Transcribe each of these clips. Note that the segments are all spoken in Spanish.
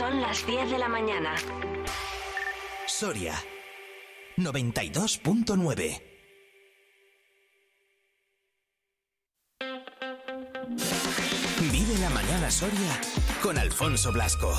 Son las 10 de la mañana. Soria 92.9 Vive la mañana Soria con Alfonso Blasco.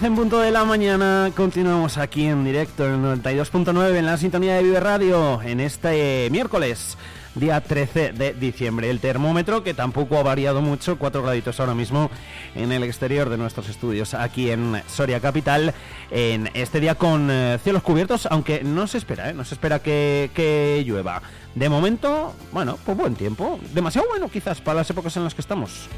En punto de la mañana, continuamos aquí en directo en el 92.9 en la sintonía de Vive Radio en este miércoles, día 13 de diciembre. El termómetro que tampoco ha variado mucho, 4 graditos ahora mismo en el exterior de nuestros estudios aquí en Soria Capital, en este día con eh, cielos cubiertos, aunque no se espera, ¿eh? no se espera que, que llueva. De momento, bueno, pues buen tiempo, demasiado bueno quizás para las épocas en las que estamos.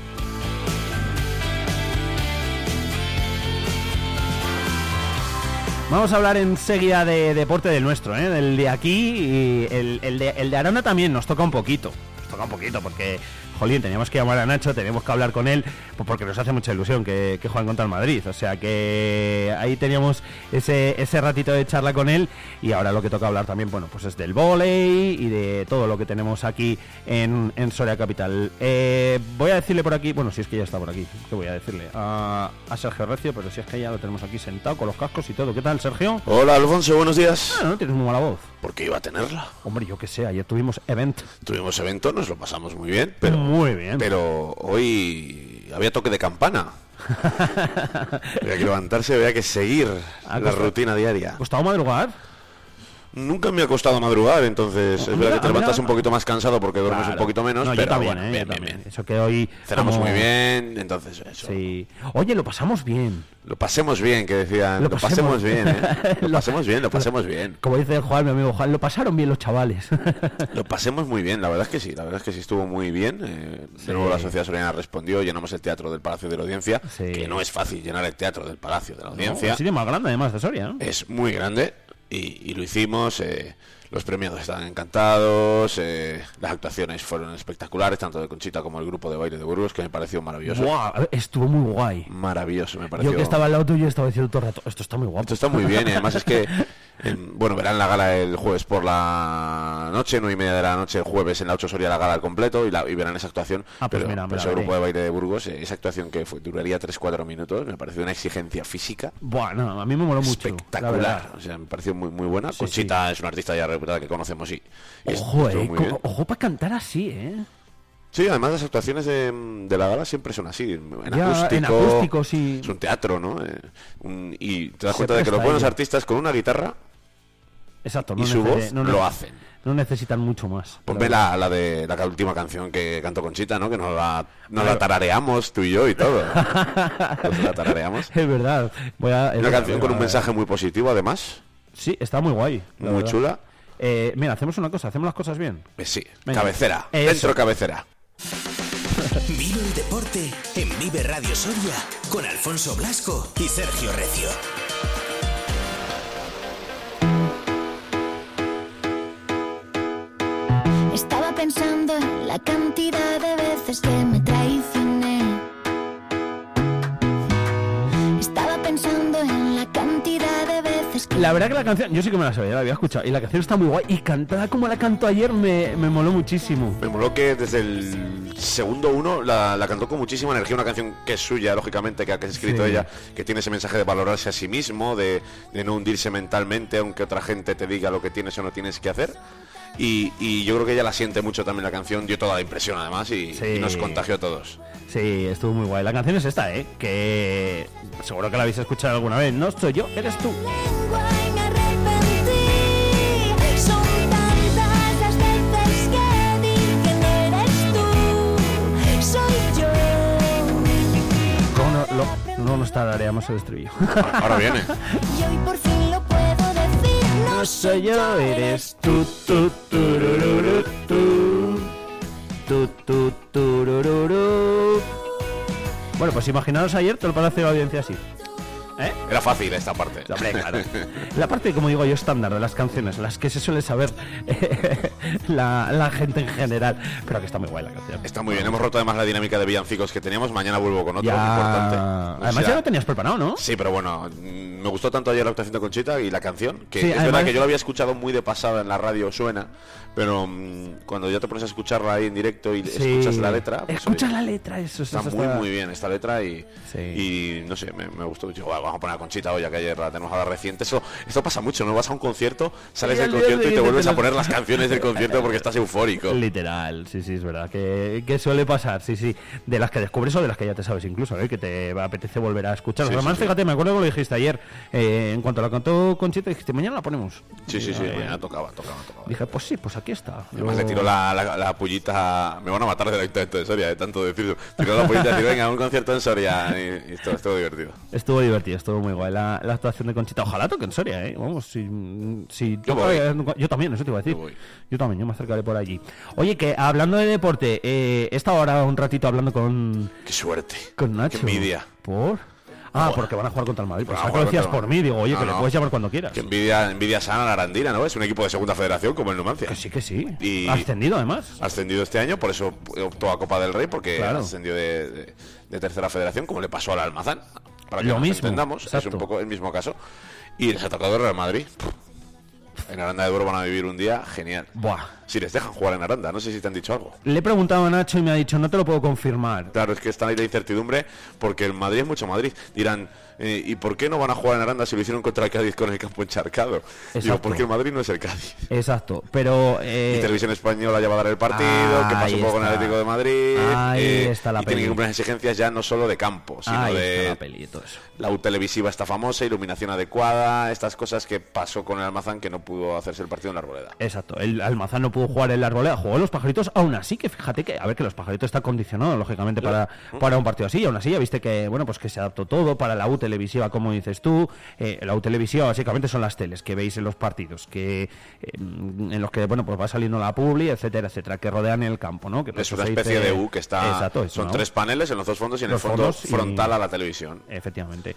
Vamos a hablar enseguida de deporte del nuestro, ¿eh? del de aquí y el, de, el de Arana también nos toca un poquito. Nos toca un poquito porque jolín, teníamos que llamar a Nacho, tenemos que hablar con él, pues porque nos hace mucha ilusión que, que jueguen contra el Madrid. O sea que ahí teníamos ese, ese ratito de charla con él y ahora lo que toca hablar también, bueno, pues es del volei y de todo lo que tenemos aquí en, en Soria Capital. Eh, voy a decirle por aquí, bueno, si es que ya está por aquí, ¿qué voy a decirle? A, a, Sergio Recio, pero si es que ya lo tenemos aquí sentado con los cascos y todo. ¿Qué tal, Sergio? Hola, Alfonso, buenos días. Ah, no tienes muy mala voz. ¿Por qué iba a tenerla? Hombre, yo qué sé, ayer tuvimos event. Tuvimos evento, nos lo pasamos muy bien, pero muy bien. Pero hoy había toque de campana. había que levantarse, había que seguir la rutina diaria. ¿Costado madrugar? Nunca me ha costado madrugar, entonces es verdad que te levantas un poquito más cansado porque duermes un poquito menos, pero yo también, bueno, ¿eh? bien, yo también. bien. Eso que hoy Cenamos como- muy bien, entonces eso. Sí. Oye, lo pasamos bien. Lo pasemos bien, que decían. Lo Lo, pasemos- pasemos bien, ¿eh? Lo pasemos bien, lo pasemos bien. Como dice Juan, mi amigo Juan, lo pasaron bien los chavales. Lo pasemos muy bien, la verdad es que sí, la verdad es que sí estuvo muy bien. eh, Sí. De nuevo la sociedad soriana respondió, llenamos el teatro del Palacio de la Audiencia, Sí. que no es fácil llenar el teatro del Palacio de la ¿No? Audiencia. El sitio más grande, además, de Soria. ¿no? Es muy grande y, y lo hicimos. eh, los premiados estaban encantados, eh, las actuaciones fueron espectaculares, tanto de Conchita como el grupo de baile de Burgos, que me pareció maravilloso. Estuvo muy guay. Maravilloso, me pareció. Yo que estaba al lado tuyo estaba diciendo todo el rato, esto está muy guapo. Esto está muy bien y además es que, en- bueno, verán la gala el jueves por la noche, nueve y media de la noche, el jueves en la 8 Soria la gala al completo y, la, y verán esa actuación. Ah, pues pero, mira, pero ese grupo de baile de Burgos, eh, esa actuación que fue, duraría 3-4 minutos, me pareció una exigencia física Buah, no, a mí me moló mucho. la espectacular. O sea, me pareció muy, muy buena. Sí, Conchita es una artista ya reputada que conocemos y, y Ojo, estuvo eh. co-. Ojo para cantar así, eh. Sí, además las actuaciones de, de la gala siempre son así, en Ya, acústico. en acústico, sí. Es un teatro, ¿no? Eh, un- y te das Se cuenta de que los buenos artistas con una guitarra Exacto. y su voz no lo hacen. No necesitan mucho más. Ponme la la, la de la última canción que cantó Conchita, ¿no? Que nos la, nos la tarareamos tú y yo y todo. Nos la tarareamos. Es verdad. Voy a, es Una verdad, canción voy con un mensaje muy positivo, además. Sí, está muy guay. Muy verdad. chula. Eh, mira, hacemos una cosa, hacemos las cosas bien. Eh, sí, Venga. cabecera. Eso. Dentro cabecera. Vive el deporte en Vive Radio Soria con Alfonso Blasco y Sergio Recio. Pensando en la cantidad de veces que me traicioné. Estaba pensando en la cantidad de veces que... La verdad que la canción, yo sí que me la sabía, la había escuchado. Y la canción está muy guay. Y cantada como la cantó ayer me, me moló muchísimo. Me moló que desde el segundo uno la, la cantó con muchísima energía, una canción que es suya, lógicamente, que ha que ha escrito Sí. ella, que tiene ese mensaje de valorarse a sí mismo, de, de no hundirse mentalmente, aunque otra gente te diga lo que tienes o no tienes que hacer. Y, y yo creo que ella la siente mucho también la canción, dio toda la impresión además y, Sí. y nos contagió a todos. Sí, estuvo muy guay. La canción es esta, ¿eh? Que seguro que la habéis escuchado alguna vez. No soy yo, eres tú. no eres tú, soy yo. ¿Cómo no, no nos tarareamos el estribillo? Ahora viene no yo, eres tú, tú, turururu, tú, tú, tú, turururu. Bueno, pues imaginaos ayer todo el palacio de audiencia así. ¿Eh? Era fácil esta parte. Hombre, claro. La parte, como digo yo, estándar de las canciones, las que se suele saber la, la gente en general. Pero que está muy guay la canción. Está muy bien, hemos roto además la dinámica de villancicos que teníamos. Mañana vuelvo con otro Ya- importante. O Además, sea, ya lo tenías preparado, ¿no? Sí, pero bueno, me gustó tanto ayer la actuación de Conchita y la canción, que Sí, es además- verdad que yo la había escuchado muy de pasada en la radio, suena, pero mm, cuando ya te pones a escucharla ahí en directo y Sí. escuchas la letra, pues, Escuchas oye, la letra, eso, eso Está muy, muy bien esta letra y, Sí. y no sé, me, me gustó. Digo, "Va, vamos a poner a Conchita hoy, que ayer la tenemos ahora reciente. Eso, esto pasa mucho, ¿no? Vas a un concierto, sales del concierto y te vuelves a poner las canciones del concierto porque estás eufórico. Literal, sí, sí, es verdad. Que, que suele pasar, sí, sí. De las que descubres o de las que ya te sabes incluso, ¿eh? que te apetece volver a escuchar. Sí, Además, sí, sí. fíjate, me acuerdo que lo dijiste ayer. eh, en cuanto la cantó Conchita, dijiste, mañana la ponemos. Sí, sí, sí, Eh, mañana tocaba, tocaba, tocaba. Dije, pues sí, pues aquí está. Además le tiró la, la, la pullita, me van a matar ayuntamiento de Soria, de tanto decirlo. Tiró la pullita y dijo, venga, un concierto en Soria. Y, y estuvo divertido. Estuvo divertido, estuvo muy guay la, la actuación de Conchita. Ojalá toque en Soria, ¿eh? Vamos, si, Yo eh, yo también, eso te iba a decir. Yo también, yo me acercaré por allí. Oye, que hablando de deporte, eh, he estado ahora un ratito hablando con, Qué suerte. con Nacho. Qué envidia. ¿Por? Ah, porque van a jugar contra el Madrid. Pues a lo decías por mí, digo, oye, No, que le puedes llamar cuando quieras. Envidia, envidia sana la Arandina, ¿no? Es un equipo de segunda federación como el Numancia. Que sí, que sí. Y- Ascendido además. Ascendido este año, por eso optó a Copa del Rey, porque Claro. ascendió de, de- de tercera federación, como le pasó al Almazán. Para que Lo nos mismo, entendamos, es exacto. un poco el mismo caso. Y les ha tocado el Real Madrid. En Aranda de Duero van a vivir un día genial. Buah. Si les dejan jugar en Aranda, no sé si te han dicho algo. Le he preguntado a Nacho y me ha dicho, no te lo puedo confirmar. Claro, es que está ahí la incertidumbre porque el Madrid es mucho Madrid. Dirán, eh, ¿y por qué no van a jugar en Aranda si lo hicieron contra el Cádiz con el campo encharcado? Digo, porque el Madrid no es el Cádiz. Exacto, pero... eh, y Televisión Española ya va a dar el partido, Ah, que pasó ahí un poco con el. Atlético de Madrid. Ahí eh, está la y tiene peli. que cumplir las exigencias ya no solo de campo, sino ahí está de la peli y todo eso. la U televisiva está famosa, iluminación adecuada, estas cosas que pasó con el Almazán que no pudo hacerse el partido en la arboleda. Exacto, el Almazán no pudo jugar en la arboleda, jugó en los pajaritos, aún así que fíjate que, a ver, que los pajaritos está condicionado, lógicamente, para, para un partido así, y aún así ya viste que, bueno, pues que se adaptó todo para la U televisiva, como dices tú, eh, la U televisiva básicamente son las teles que veis en los partidos, que eh, en los que, bueno, pues va saliendo la publi, etcétera, etcétera, que rodean el campo, ¿no? Que Es una especie de U que está... Exacto, son tres paneles en los dos fondos y en Los el fondo y- frontal a la televisión. Efectivamente.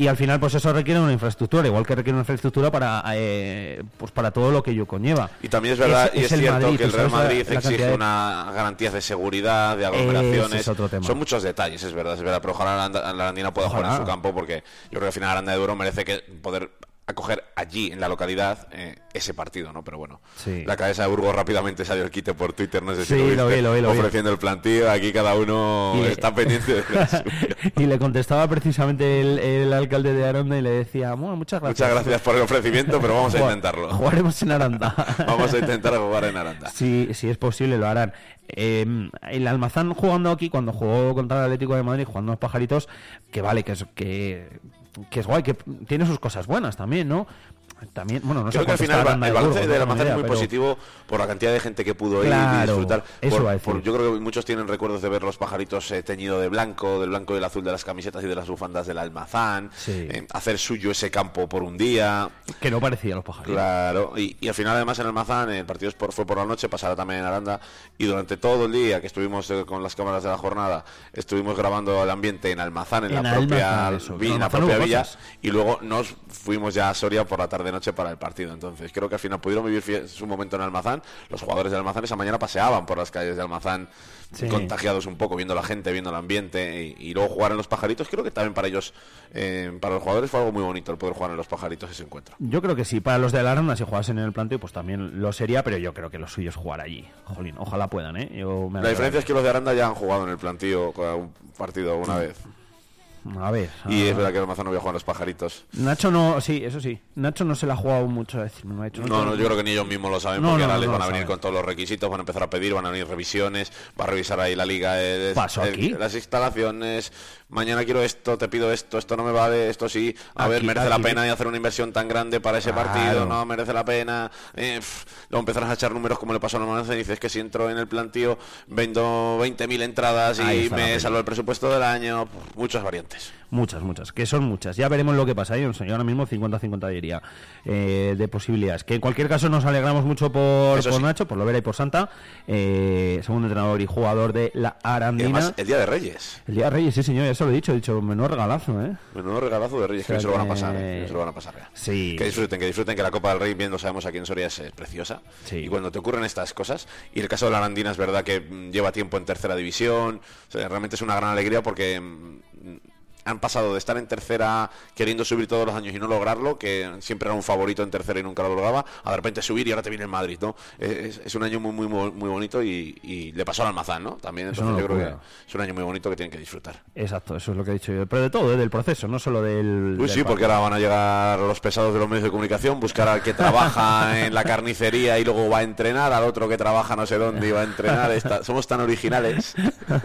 Y al final, pues eso requiere una infraestructura, igual que requiere una infraestructura para, eh, pues para todo lo que ello conlleva. Y también es verdad y es, cierto Madrid, que el Real Madrid la exige unas garantías de seguridad, de aglomeraciones. Ese es otro tema. Son muchos detalles, es verdad, es verdad. Pero ojalá la, la Arandina pueda jugar en su campo porque yo creo que al final Aranda de Duero merece que poder acoger allí en la localidad eh, ese partido, ¿no? Pero bueno, Sí. la cabeza de Burgos rápidamente salió el quite por Twitter, no sé si Sí, lo, lo viste, vi, lo vi, lo vi. ofreciendo el plantillo, aquí cada uno Y- está pendiente de la y le contestaba precisamente el, el alcalde de Aronda y le decía, bueno, muchas gracias. Muchas gracias por el ofrecimiento, pero vamos a intentarlo. Jugaremos en Aranda. Vamos a intentar jugar en Aranda. Si, si es posible, lo harán. Eh, el Almazán jugando aquí, cuando jugó contra el Atlético de Madrid, jugando a los pajaritos, que vale, que es, que, que es guay, que tiene sus cosas buenas también, ¿no? También, bueno, no sé Creo que al final el de balance Almazán tengo es muy pero- positivo por la cantidad de gente que pudo ir y disfrutar. eso Por- iba a decir. por- yo creo que muchos tienen recuerdos de ver los pajaritos eh, teñido de blanco, del blanco y el azul de las camisetas y de las bufandas del Almazán, Sí. eh, hacer suyo ese campo por un día. Que no parecía los pajaritos. Claro, y, y al final además en Almazán el partido fue por la noche, pasará también en Aranda y durante todo el día que estuvimos eh, con las cámaras de la jornada, estuvimos grabando el ambiente en Almazán, en, En la propia, Almazán, eso, vi- en en la Almazán propia hubo villa cosas. y luego nos fuimos ya a Soria por la tarde-noche para el partido. Entonces creo que al final pudieron vivir su momento en Almazán. Los jugadores de Almazán esa mañana paseaban por las calles de Almazán Sí. contagiados un poco, viendo la gente, viendo el ambiente y, y luego jugar en los pajaritos. Creo que también para ellos, eh, para los jugadores fue algo muy bonito el poder jugar en los pajaritos ese encuentro. Yo creo que sí, para los de Aranda, si jugasen en el planteo, pues también lo sería, pero yo creo que lo suyo es jugar allí. Jolín, ojalá puedan, ¿eh? Yo me La diferencia es que los de Aranda ya han jugado en el plantío con un partido una vez. A ver. Y a- es verdad que el Almazán no había jugado en los pajaritos. Nacho no, sí, eso sí. Nacho no se la ha jugado mucho a decirme, no ha hecho. No, no, yo creo que ni ellos mismos lo saben No, porque ahora les van a venir saben. con todos los requisitos, van a empezar a pedir, van a venir revisiones, va a revisar ahí la liga, ¿Pasó eh, aquí? las instalaciones, mañana quiero esto, te pido esto, esto no me vale, esto sí, a ver, Aquí- merece la pena y hacer una inversión tan grande para ese Claro. partido, no merece la pena, eh, luego empezarás a echar números como le pasó a Numancia y dices que si entro en el plantío vendo 20.000 entradas y me salvo el presupuesto del año, muchas variantes. Muchas, muchas, que son muchas. Ya veremos lo que pasa. Yo, ahora mismo 50-50 diría eh, de posibilidades. Que en cualquier caso nos alegramos mucho por, por sí. Nacho, por Lovera y por Santa, eh, segundo entrenador y jugador de la Y Arandina. además, el Día de Reyes. El día de Reyes, sí señor, eso lo he dicho, he dicho, menudo regalazo, ¿eh? Menudo regalazo de Reyes, O sea que se lo van a que- pasar, ¿eh? que se lo van a pasar. ya. Sí. Que disfruten, que disfruten que la Copa del Rey, bien lo sabemos aquí en Soria, es, es preciosa. Sí. Y cuando te ocurren estas cosas, y el caso de la Arandina es verdad que mm, lleva tiempo en tercera división, o sea, realmente es una gran alegría porque mm, han pasado de estar en tercera queriendo subir todos los años y no lograrlo, que siempre era un favorito en tercera y nunca lo lograba, a de repente subir y ahora te viene el Madrid, ¿no? Es, es un año muy, muy, muy bonito y, y le pasó al Almazán, ¿no? También, Es entonces yo creo que es un año muy bonito que tienen que disfrutar. Exacto, eso es lo que he dicho yo. Pero de todo, ¿eh? del proceso, no solo del. Uy, del sí, porque ahora van a llegar los pesados de los medios de comunicación, buscar al que trabaja en la carnicería y luego va a entrenar, al otro que trabaja no sé dónde y va a entrenar. Está- somos tan originales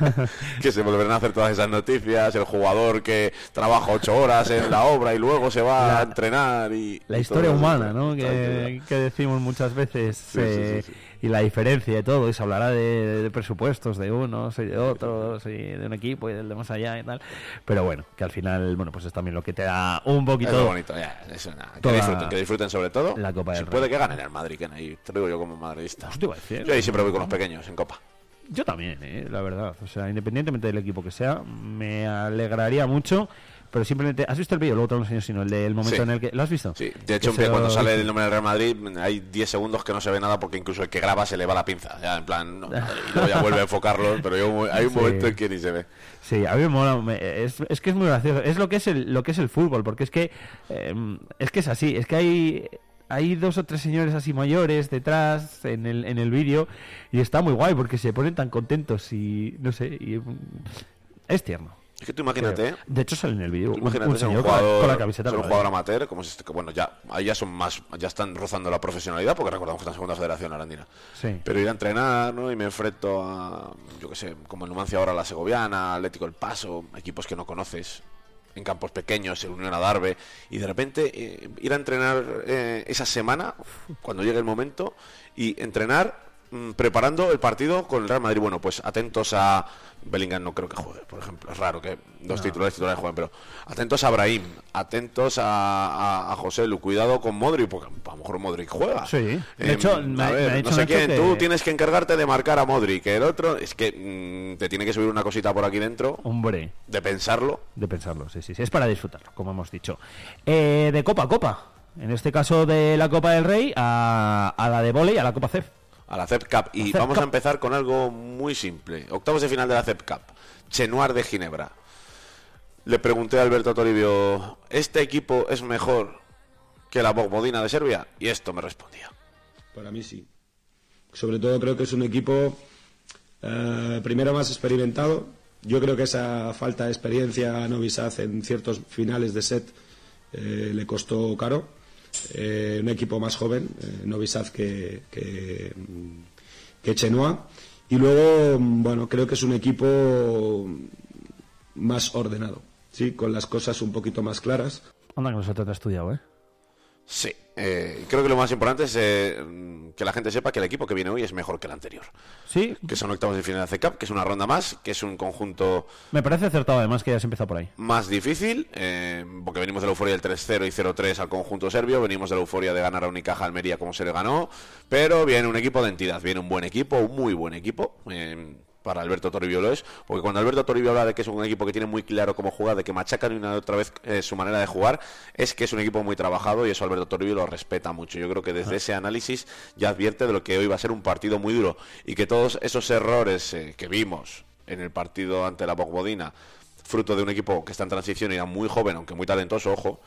que se volverán a hacer todas esas noticias. El jugador que trabaja ocho horas en la obra y luego se va La- a entrenar y... La y historia eso. humana, ¿no? Que, que decimos muchas veces. sí, eh, sí, sí. Y la diferencia y todo. Y se hablará de, de presupuestos de unos y de otros, y de un equipo y del de más allá y tal. Pero bueno, que al final, bueno, pues es también lo que te da un Es poquito. muy bonito, ya, eso nada, que disfruten, que disfruten sobre todo. la Copa Si del puede Rey. que ganen el Madrid, que ahí te lo digo yo como madridista. Te iba a decir. Yo ahí siempre voy con los pequeños en Copa. Yo también, eh, la verdad. O sea, independientemente del equipo que sea, me alegraría mucho. Pero simplemente, ¿has visto el vídeo? Luego te lo enseño, sino el del momento Sí. en el que. ¿Lo has visto? Sí, de hecho, Que cuando lo- sale el nombre del Real Madrid hay 10 segundos que no se ve nada porque incluso el que graba se le va la pinza. Ya, en plan, no, y luego ya vuelve a enfocarlo, pero yo- hay un Sí. momento en que ni se ve. Sí, a mí me mola, me- es, es que es muy gracioso. Es lo que es el, lo que es el fútbol, porque es que eh, es que es así, es que hay hay dos o tres señores así mayores detrás en el, en el vídeo y está muy guay porque se ponen tan contentos y no sé, y, mm, es tierno. Es que tú imagínate, ¿eh? De hecho sale en el vídeo un, imagínate un un señor con la- jugador, con la camiseta ser un jugador amateur, como es este, que bueno, ya, ahí ya son más, ya están rozando la profesionalidad, porque recordamos que está en segunda federación arandina. Sí. Pero ir a entrenar, ¿no? Y me enfrento a, yo qué sé, como en Numancia ahora la Segoviana, Atlético El Paso, equipos que no conoces, en campos pequeños, el Unión Adarve, y de repente eh, ir a entrenar eh, esa semana, cuando llegue el momento, y entrenar preparando el partido con el Real Madrid. Bueno, pues atentos a Bellingham, no creo que juegue, por ejemplo. Es raro que dos titulares titulares jueguen, pero atentos a Brahim, atentos a, a, a José Lu, cuidado con Modric, porque a lo mejor Modric juega. Sí. De Em, hecho, a me ha- ver, me ha dicho no sé quién, que- tú tienes que encargarte de marcar a Modric, que el otro es que mm, te tiene que subir una cosita por aquí dentro, Hombre, de pensarlo. de pensarlo, sí, sí, sí, es para disfrutarlo, como hemos dicho. Eh, de copa a copa, en este caso de la Copa del Rey a, a la de volei, a la Copa CEF. A la CEP Cup. Y CEP vamos Cup. a empezar con algo muy simple. Octavos de final de la CEP Cup. Chenoir de Ginebra. Le pregunté a Alberto Toribio, ¿este equipo es mejor que la Bogmodina de Serbia? Y esto me respondía. Para mí sí. Sobre todo creo que es un equipo eh, primero más experimentado. Yo creo que esa falta de experiencia a Novi Sad en ciertos finales de set eh, le costó caro. Eh, un equipo más joven, eh, Novi Sad que, que, que Chenoa. Y luego, mm, bueno, creo que es un equipo más ordenado, ¿sí? con las cosas un poquito más claras. Anda que nosotros te has estudiado, ¿eh? Sí, eh, creo que lo más importante es eh, que la gente sepa que el equipo que viene hoy es mejor que el anterior. Sí, Que son octavos de final de Cup, que es una ronda más, que es un conjunto me parece acertado además que hayas empezado por ahí. más difícil, eh, porque venimos de la euforia del 3-0 y 0-3 al conjunto serbio, venimos de la euforia de ganar a Unicaja Almería como se le ganó, pero viene un equipo de entidad, viene un buen equipo, un muy buen equipo. Para Alberto Toribio lo es, porque cuando Alberto Toribio habla de que es un equipo que tiene muy claro cómo jugar, de que machacan una y otra vez eh, su manera de jugar, es que es un equipo muy trabajado y eso Alberto Toribio lo respeta mucho. Yo creo que desde ese análisis ya advierte de lo que hoy va a ser un partido muy duro y que todos esos errores eh, que vimos en el partido ante la Bogbodina, fruto de un equipo que está en transición y era muy joven, aunque muy talentoso, ojo,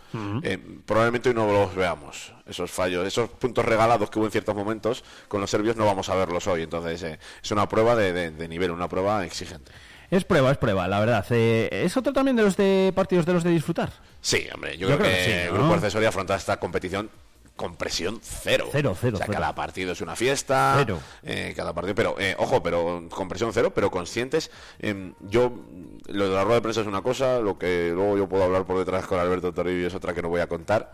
eh, probablemente hoy no los veamos. Esos fallos, esos puntos regalados que hubo en ciertos momentos, con los serbios no vamos a verlos hoy. Entonces eh, es una prueba de, de- de nivel, una prueba exigente. Es prueba, es prueba, la verdad. Eh, ¿Es otro también de los de partidos de los de disfrutar? Sí, hombre, yo, Yo creo, creo que, que sí, el ¿no? Grupo Accesoria afronta esta competición con presión cero. Cero, cero, O sea, cero. cada partido es una fiesta. Cero. eh, cada partido, pero, eh, ojo, pero con presión cero, pero conscientes. Em, yo, lo de la rueda de prensa es una cosa, lo que luego yo puedo hablar por detrás con Alberto Toribio es otra que no voy a contar.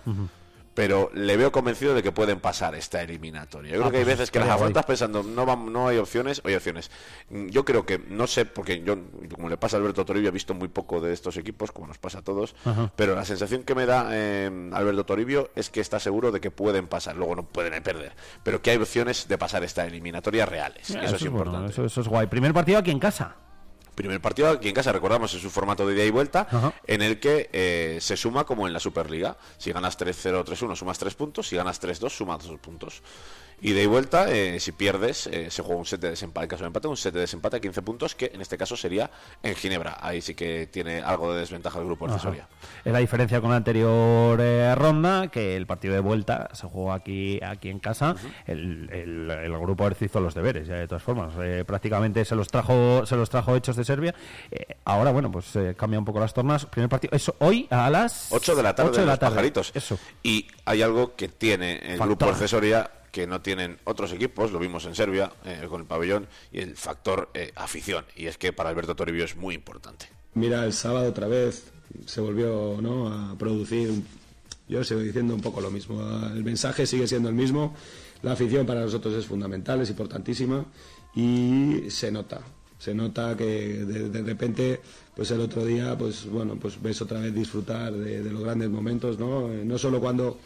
Pero le veo convencido de que pueden pasar esta eliminatoria. Yo creo Ah, que hay pues veces que las afrontas pensando, no, no hay opciones, hay opciones. Yo creo que, no sé, porque yo, como le pasa a Alberto Toribio, he visto muy poco de estos equipos, como nos pasa a todos, pero la sensación que me da eh, Alberto Toribio es que está seguro de que pueden pasar, luego no pueden perder, pero que hay opciones de pasar esta eliminatoria reales. eso, es bueno, importante. eso, eso es guay. Primer partido aquí en casa. Primer partido aquí en casa, recordamos, es un formato de ida y vuelta Ajá. en el que eh, se suma como en la Superliga. Si ganas 3-0 3-1 sumas 3 puntos, si ganas 3-2 sumas 2 puntos. Ida y vuelta, eh, si pierdes, eh, se juega un set de desempate, en caso de empate, un set de desempate a 15 puntos, que en este caso sería en Ginebra. Ahí sí que tiene algo de desventaja el grupo accesoria. Es la diferencia con la anterior eh, ronda, que el partido de vuelta se jugó aquí, aquí en casa. el, el- el grupo Erz hizo los deberes, ya de todas formas. Eh, prácticamente se los trajo se los trajo hechos de Serbia. Eh, ahora, bueno, pues cambia un poco las tornas. Primer partido, eso hoy a las 8 de la tarde ocho de en la los tarde. pajaritos. Eso. Y hay algo que tiene el Factor. grupo accesoria que no tienen otros equipos, lo vimos en Serbia eh, con el pabellón, y el factor eh, afición. Y es que para Alberto Toribio es muy importante. Mira, el sábado otra vez se volvió ¿no? a producir, yo sigo diciendo un poco lo mismo, el mensaje sigue siendo el mismo, la afición para nosotros es fundamental, es importantísima y se nota, se nota que de, de repente, pues el otro día, pues bueno, pues ves otra vez disfrutar de, de los grandes momentos, ¿no? Eh, No solo cuando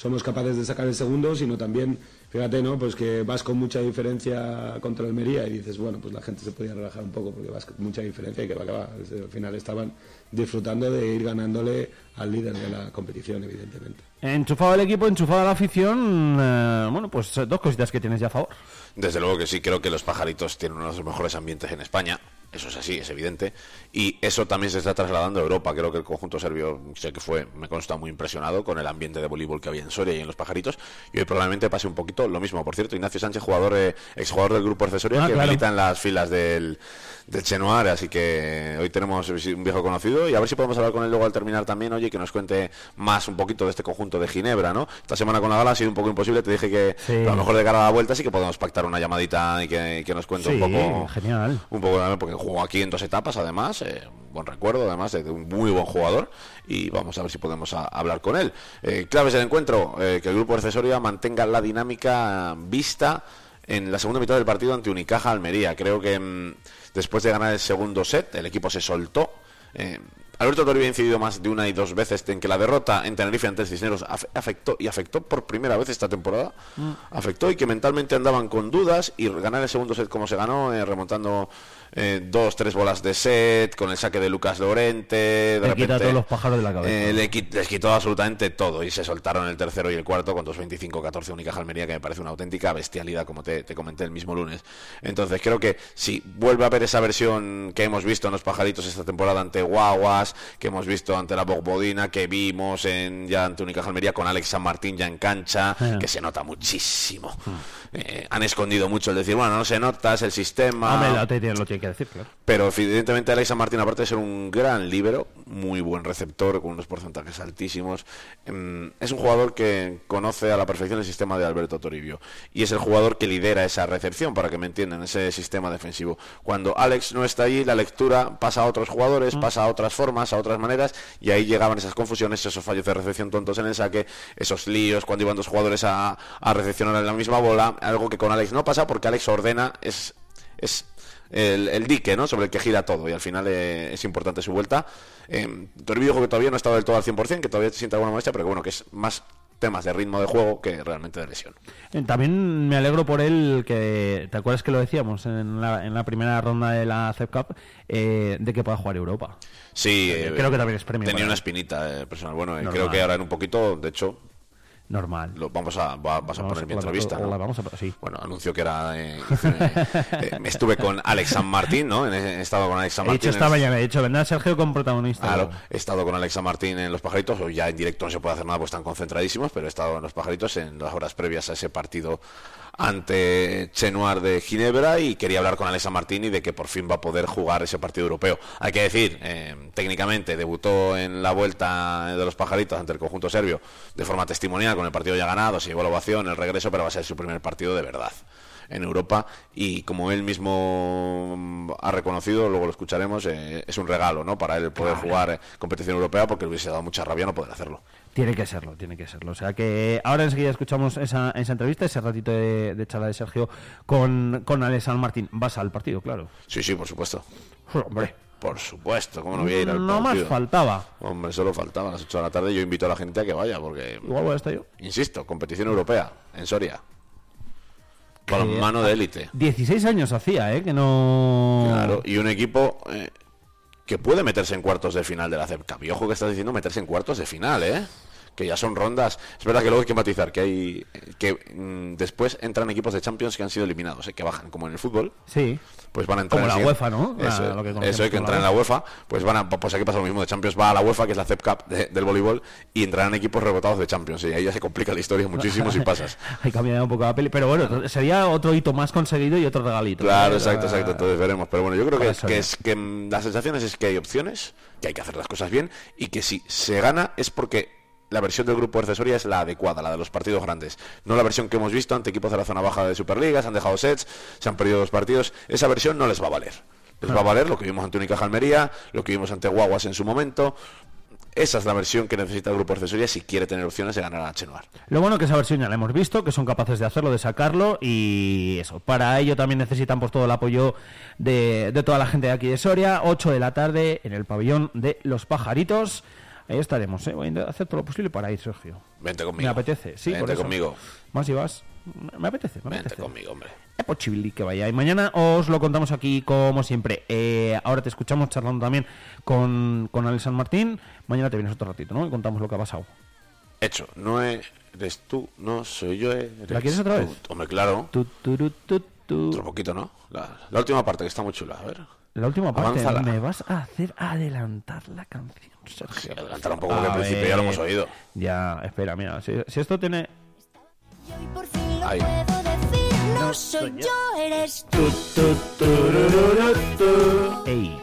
somos capaces de sacar el segundo, sino también, fíjate, ¿no? Pues que vas con mucha diferencia contra Almería y dices, bueno, pues la gente se podía relajar un poco porque vas con mucha diferencia y que va, que va. Al final estaban disfrutando de ir ganándole al líder de la competición, evidentemente. Enchufado el equipo, enchufada la afición. eh, bueno, pues eh, dos cositas que tienes ya a favor. Desde luego que sí, creo que los pajaritos tienen uno de los mejores ambientes en España. Eso es así, es evidente. Y eso también se está trasladando a Europa. Creo que el conjunto serbio, sé que fue, me consta muy impresionado con el ambiente de voleibol que había en Soria y en los pajaritos. Y hoy probablemente pase un poquito lo mismo. Por cierto, Ignacio Sánchez, jugador, eh, exjugador del grupo accesorio, Ah, que claro. milita en las filas del, del Chenoir. Así que hoy tenemos un viejo conocido y a ver si podemos hablar con él luego al terminar también. Oye, que nos cuente más un poquito de este conjunto de Ginebra, ¿no? Esta semana con la gala ha sido un poco imposible. Te dije que Sí. a lo mejor de cara a la vuelta sí que podemos pactar una llamadita y que, que nos cuente Sí, un poco. genial. Un poco también, porque jugó aquí en dos etapas, además. eh, buen recuerdo, además, de, de un muy buen jugador. Y vamos a ver si podemos a- hablar con él. Eh, claves del encuentro: eh, que el grupo accesoria mantenga la dinámica vista en la segunda mitad del partido ante Unicaja Almería. Creo que mm, después de ganar el segundo set, el equipo se soltó. Eh, Alberto Toribio ha incidido más de una y dos veces en que la derrota en Tenerife ante Cisneros af- afectó y afectó por primera vez esta temporada. Afectó y que mentalmente andaban con dudas y ganar el segundo set como se ganó, eh, remontando eh, dos, tres bolas de set, con el saque de Lucas Lorente. De Le quita todos los pájaros de la cabeza. eh, le les quitó absolutamente todo y se soltaron el tercero y el cuarto con 2.25-14 Unicaja Almería, que me parece una auténtica bestialidad, como te, te comenté el mismo lunes. Entonces creo que si vuelve a haber esa versión que hemos visto en los pajaritos esta temporada ante Guaguas, que hemos visto ante la Bogbodina, que vimos en ya ante Unicaja Almería con Alex San Martín ya en cancha, Ah. que se nota muchísimo. Eh, han escondido mucho el decir, bueno, no se nota, es el sistema. Hombre, lo, te- lo tiene que decir, claro. Pero evidentemente Alexa Martín, aparte de ser un gran líbero, muy buen receptor, con unos porcentajes altísimos, em, es un jugador que conoce a la perfección el sistema de Alberto Toribio. Y es el jugador que lidera esa recepción, para que me entiendan, ese sistema defensivo. Cuando Alex no está allí, la lectura pasa a otros jugadores, pasa a otras formas, a otras maneras, y ahí llegaban esas confusiones, esos fallos de recepción tontos en el saque, esos líos cuando iban dos jugadores a, a recepcionar en la misma bola, algo que con Alex no pasa porque Alex ordena, es... es el, el dique ¿no? sobre el que gira todo y al final eh, es importante su vuelta. Eh, Toribio dijo que todavía no ha estado del todo al 100%, que todavía siente alguna molestia, pero que bueno, que es más temas de ritmo de juego que realmente de lesión. Eh, También me alegro por él que, ¿te acuerdas que lo decíamos en la, en la primera ronda de la CEP Cup? eh, de que pueda jugar Europa. Sí, Eh, creo que también es premio Tenía una él. espinita eh, personal. Bueno, creo que ahora en un poquito, de hecho, Normal. lo vamos a, va- vas a Vamos poner mi a- la- entrevista. o ¿no? la vamos a- sí. Bueno, anunció que era. eh, eh, me estuve con Alex San Martín, ¿no? En- He estado con Alex San He Martín. dicho esta en- mañana, he dicho, vendrá Sergio con protagonista. Claro, he estado con Alexa Martín en Los Pajaritos, ya en directo no se puede hacer nada, pues están concentradísimos, pero he estado en Los Pajaritos en las horas previas a ese partido ante Chenoir de Ginebra y quería hablar con Alexa Martín y de que por fin va a poder jugar ese partido europeo. Hay que decir, eh, técnicamente debutó en la vuelta de Los Pajaritos ante el conjunto serbio de forma testimonial, con el partido ya ganado, se llevó la ovación, el regreso, pero va a ser su primer partido de verdad en Europa y como él mismo mm, ha reconocido, luego lo escucharemos, eh, es un regalo ¿no? para él poder jugar eh, competición europea porque le hubiese dado mucha rabia no poder hacerlo. Tiene que serlo, tiene que serlo. O sea que ahora enseguida escuchamos esa, esa entrevista, ese ratito de, de charla de Sergio con, con Alex San Martín. Vas al partido, claro. Sí, sí, por supuesto. Hombre, Por supuesto, ¿cómo no voy a ir al no más partido? faltaba. Hombre, solo faltaba a las 8 de la tarde. Yo invito a la gente a que vaya, porque, Igual voy a estar yo. insisto, competición europea en Soria. Balonmano de élite. 16 años hacía, ¿eh? Que no... Claro, y un equipo eh, que puede meterse en cuartos de final de la CEP. Y que estás diciendo meterse en cuartos de final, ¿eh? Que ya son rondas. Es verdad que luego hay que matizar que hay que mm, después entran equipos de Champions que han sido eliminados, ¿eh? que bajan como en el fútbol. Sí. Pues van a entrar Como en la UEFA, ¿no? La- Eso, lo que eso hay que entrar en la la UEFA. Pues van a, pues aquí pasa lo mismo de Champions va a la UEFA, que es la CEP Cup de- del voleibol, y entrarán equipos rebotados de Champions. Y ahí ya se complica la historia muchísimo si pasas. Hay cambiado un poco la peli, pero bueno, sería otro hito más conseguido y otro regalito. Claro, ¿no? exacto, exacto. Entonces veremos. Pero bueno, yo creo que, que es que mm, las sensaciones es que hay opciones, que hay que hacer las cosas bien y que si se gana es porque la versión del grupo accesoria es la adecuada, la de los partidos grandes. No la versión que hemos visto ante equipos de la zona baja de Superliga, se han dejado sets, se han perdido dos partidos. Esa versión no les va a valer. Les va a valer lo que vimos ante Unicaja Almería, lo que vimos ante Guaguas en su momento. Esa es la versión que necesita el grupo accesoria si quiere tener opciones de ganar a Chenoir. Lo bueno que esa versión ya la hemos visto, que son capaces de hacerlo, de sacarlo y eso. Para ello también necesitan pues todo el apoyo de, de toda la gente de aquí de Soria. 8 de la tarde en el pabellón de Los Pajaritos. Ahí estaremos, ¿eh? Voy a hacer todo lo posible para ir, Sergio. Vente conmigo. Me apetece, sí, por Vente eso. conmigo. Más y vas. Me apetece, me Vente apetece. conmigo, hombre. Es posible que vaya. Y mañana os lo contamos aquí como siempre. Eh, ahora te escuchamos charlando también con, con Alex San Martín. Mañana te vienes otro ratito, ¿no? Y contamos lo que ha pasado. Hecho, no eres tú, no soy yo. Eres ¿La quieres otra tú. vez? Hombre, claro. Otro poquito, ¿no? La, la última parte que está muy chula, a ver. La última parte, Avánzala. me vas a hacer adelantar la canción, Sergio. Adelantar un poco porque A al principio ya lo hemos oído. Ya, espera, mira, si, si esto tiene... Y hoy por fin lo Ahí. puedo decir, no soy yo, eres tú. Tu, tu, turururu, tu. Ey.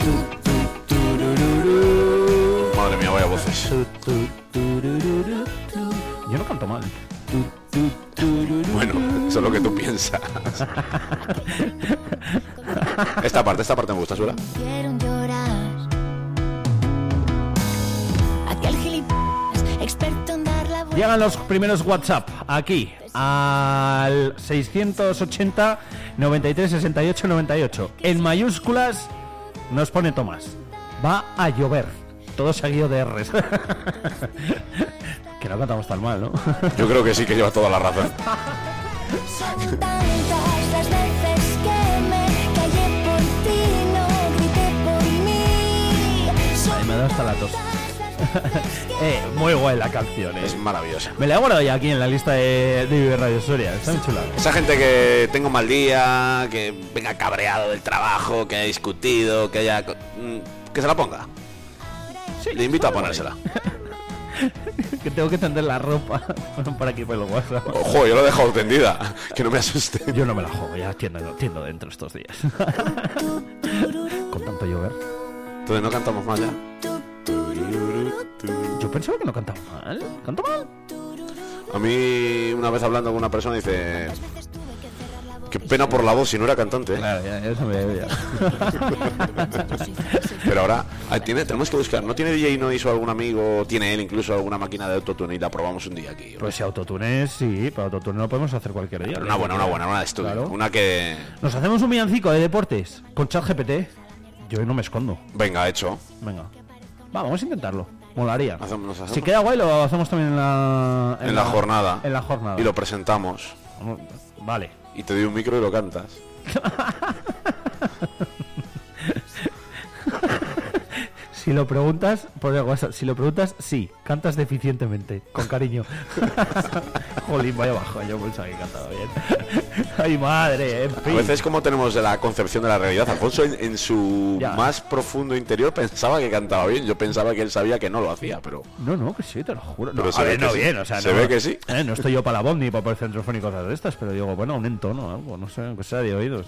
Tu, tu, turururu, Madre mía, vaya voces. tu, tu, turururu, tu. Yo no canto mal. Tu, tu, turururu. Bueno, eso es lo que tú piensas. esta parte, esta parte me gusta, Suela. Hicieron llorar. Llegan los primeros WhatsApp aquí al 680 93 68 98. En mayúsculas nos pone Tomás. Va a llover. Todo seguido de R's. que no cantamos tan mal, ¿no? Yo creo que sí que lleva toda la razón. Ay, me da hasta la tos. Que eh, muy guay la canción, eh. Es maravillosa. Me la he guardado ya aquí en la lista de, de Vive Radio Soria. Está muy chula. Esa gente que tenga un mal día, que venga cabreado del trabajo, que haya discutido, que haya... mm, Que se la ponga. Le invito a ponérsela. que tengo que tender la ropa para aquí por el WhatsApp. Ojo, yo lo he dejado tendida. Que no me asuste. Yo no me la juego, ya tiendo, tiendo dentro estos días. Con tanto llover. Entonces no cantamos más ya. Yo pensaba que no cantaba mal. ¿Canto mal? A mí, una vez hablando con una persona, dice... Qué pena por la voz si no era cantante. ¿eh?". Claro, ya, ya me veía. Pero ahora ah, tiene, tenemos que buscar. ¿No tiene DJ Noise o algún amigo? ¿Tiene él incluso alguna máquina de autotune y la probamos un día aquí? Pues si autotune sí, pero autotune lo podemos hacer cualquier día. Pero una buena, una buena, una de estudio. Claro. Una que... Nos hacemos un villancico de deportes con ChatGPT. Yo no me escondo. Venga, hecho. Venga. Va, vamos a intentarlo. Molaría. Hacemos- nos hacemos. Si queda guay, lo hacemos también en la... En la jornada. En la jornada. Y lo presentamos. Vale. Y te doy un micro y lo cantas. Si lo preguntas, por el WhatsApp, si lo preguntas, sí, cantas deficientemente, con cariño. Jolín, vaya bajo, yo pensaba que cantaba bien. Ay, madre, en A fin. veces como tenemos la concepción de la realidad. Alfonso en, en su Ya. más profundo interior pensaba que cantaba bien. Yo pensaba que él sabía que no lo hacía, pero... No, no, que sí, te lo juro. No, Pero a ver, no sí. bien, o sea, Se no, ve que sí. eh, no estoy yo para la bond ni para el centrofón y cosas de estas, pero digo, bueno, un entono, algo, no sé, aunque sea de oídos.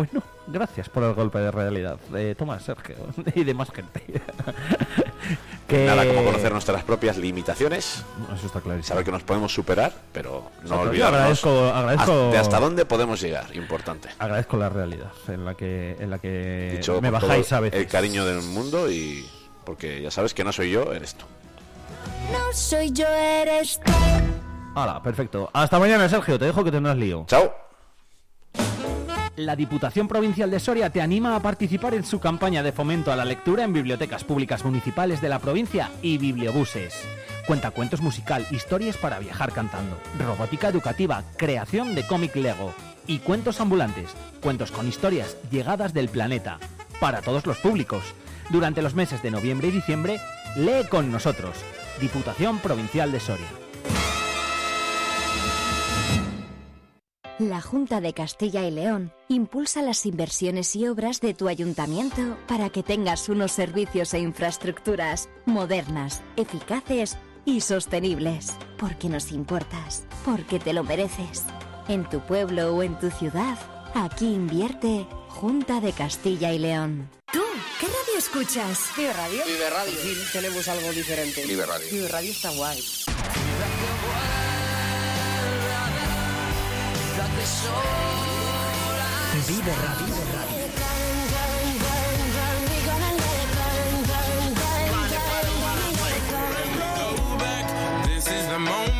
Pues no, gracias por el golpe de realidad de Tomás, Sergio y de más gente. que... Nada como conocer nuestras propias limitaciones, Eso está clarísimo. saber que nos podemos superar, pero no. Yo olvidarnos agradezco- agradezco- hasta- de hasta dónde podemos llegar, importante. Agradezco la realidad en la que, en la que Dicho me bajáis a veces. el cariño del mundo y porque ya sabes que no soy yo, eres tú. No soy yo, eres tú. Hala, perfecto. Hasta mañana, Sergio. Te dejo que tendrás lío. Chao. La Diputación Provincial de Soria te anima a participar en su campaña de fomento a la lectura en bibliotecas públicas municipales de la provincia y bibliobuses. Cuentacuentos musical, historias para viajar cantando, robótica educativa, creación de cómic Lego y cuentos ambulantes, cuentos con historias llegadas del planeta, para todos los públicos. Durante los meses de noviembre y diciembre, lee con nosotros. Diputación Provincial de Soria. La Junta de Castilla y León impulsa las inversiones y obras de tu ayuntamiento para que tengas unos servicios e infraestructuras modernas, eficaces y sostenibles. Porque nos importas, porque te lo mereces. En tu pueblo o en tu ciudad, aquí invierte Junta de Castilla y León. ¿Tú qué radio escuchas? Vive Radio. Vive Radio. Sí, tenemos algo diferente. Vive Radio. Vive Radio está guay. Vive Radio. This is the moment,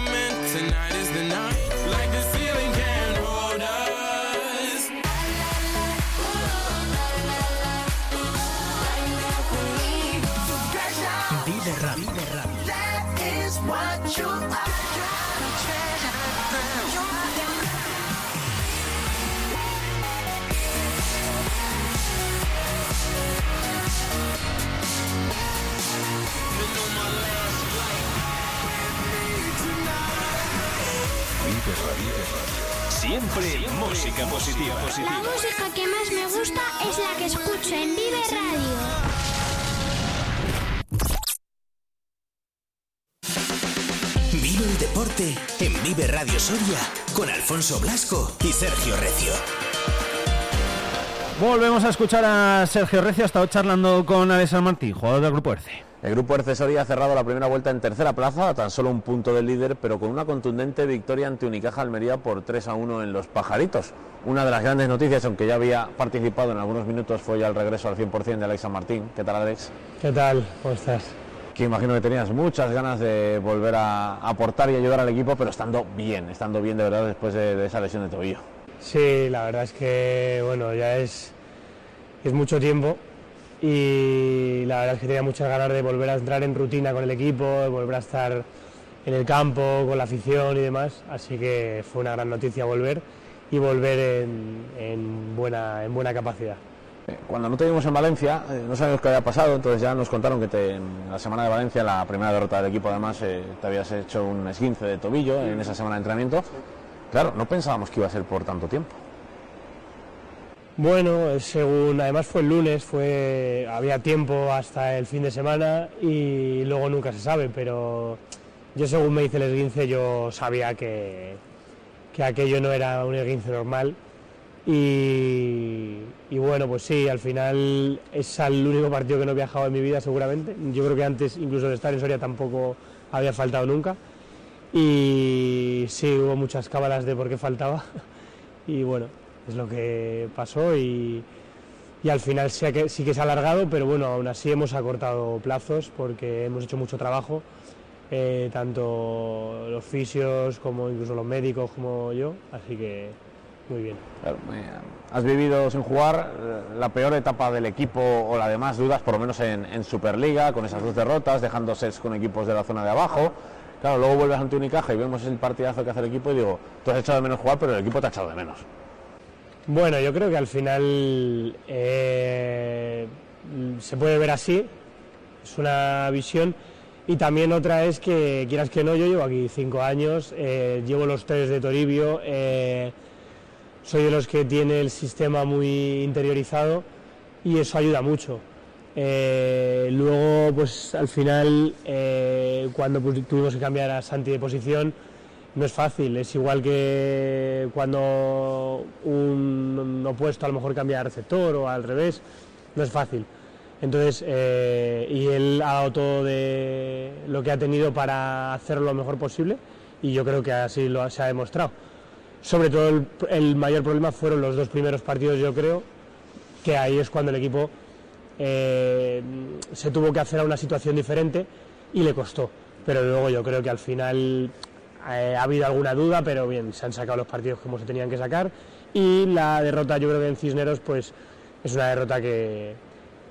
Siempre música positiva. La música que más me gusta es la que escucho en Vive Radio. Vive el deporte en Vive Radio Soria con Alfonso Blasco y Sergio Recio. Volvemos a escuchar a Sergio Recio. Ha estado charlando con Alex San Martín, jugador del Grupo ERCE. El grupo Ercesoria ha cerrado la primera vuelta en tercera plaza, a tan solo un punto del líder, pero con una contundente victoria ante Unicaja Almería por 3 a 1 en los Pajaritos. Una de las grandes noticias, aunque ya había participado en algunos minutos, fue ya el regreso al 100% de Alex San Martín. ¿Qué tal, Alex? ¿Qué tal? ¿Cómo estás? Que imagino que tenías muchas ganas de volver a aportar y ayudar al equipo, pero estando bien, estando bien de verdad después de, de esa lesión de tobillo. Sí, la verdad es que bueno, ya es, es mucho tiempo y la verdad es que tenía muchas ganas de volver a entrar en rutina con el equipo, de volver a estar en el campo, con la afición y demás, así que fue una gran noticia volver y volver en, en buena, en buena capacidad. Eh, Cuando no te vimos en Valencia, eh, no sabíamos qué había pasado, entonces ya nos contaron que en la semana de Valencia, la primera derrota del equipo, además, eh, te habías hecho un esguince de tobillo en esa semana de entrenamiento. Claro, no pensábamos que iba a ser por tanto tiempo. Bueno, según además fue el lunes, fue había tiempo hasta el fin de semana y luego nunca se sabe, pero yo según me hice el esguince yo sabía que, que aquello no era un esguince normal. Y, y bueno, pues sí, al final es el único partido que no he viajado en mi vida seguramente. Yo creo que antes incluso de estar en Soria tampoco había faltado nunca. Y sí, hubo muchas cábalas de por qué faltaba. Y bueno, es lo que pasó y, y al final sí que, sí que se ha alargado, pero bueno, aún así hemos acortado plazos porque hemos hecho mucho trabajo, eh, tanto los fisios como incluso los médicos como yo, así que muy bien. Claro, has vivido sin jugar eh, la peor etapa del equipo o la de más dudas, por lo menos en, en Superliga, con esas dos derrotas, dejando sets con equipos de la zona de abajo. Claro, luego vuelves ante Unicaja y vemos el partidazo que hace el equipo y digo, tú has echado de menos jugar, pero el equipo te ha echado de menos. Bueno, yo creo que al final eh, se puede ver así, es una visión. Y también otra es que, quieras que no, yo llevo aquí cinco años, eh, llevo los tres de Toribio, eh, soy de los que tiene el sistema muy interiorizado y eso ayuda mucho. Luego, pues al final, cuando tuvimos que cambiar a Santi de posición, no es fácil, es igual que cuando un opuesto a lo mejor cambia de receptor o al revés, no es fácil. Entonces, eh, y él ha dado todo de lo que ha tenido para hacerlo lo mejor posible y yo creo que así lo se ha demostrado. Sobre todo el, el mayor problema fueron los dos primeros partidos, yo creo, que ahí es cuando el equipo eh, se tuvo que hacer a una situación diferente y le costó. pero luego yo creo que al final eh, ha habido alguna duda, pero bien, se han sacado los partidos como se tenían que sacar y la derrota yo creo que en Cisneros pues es una derrota que,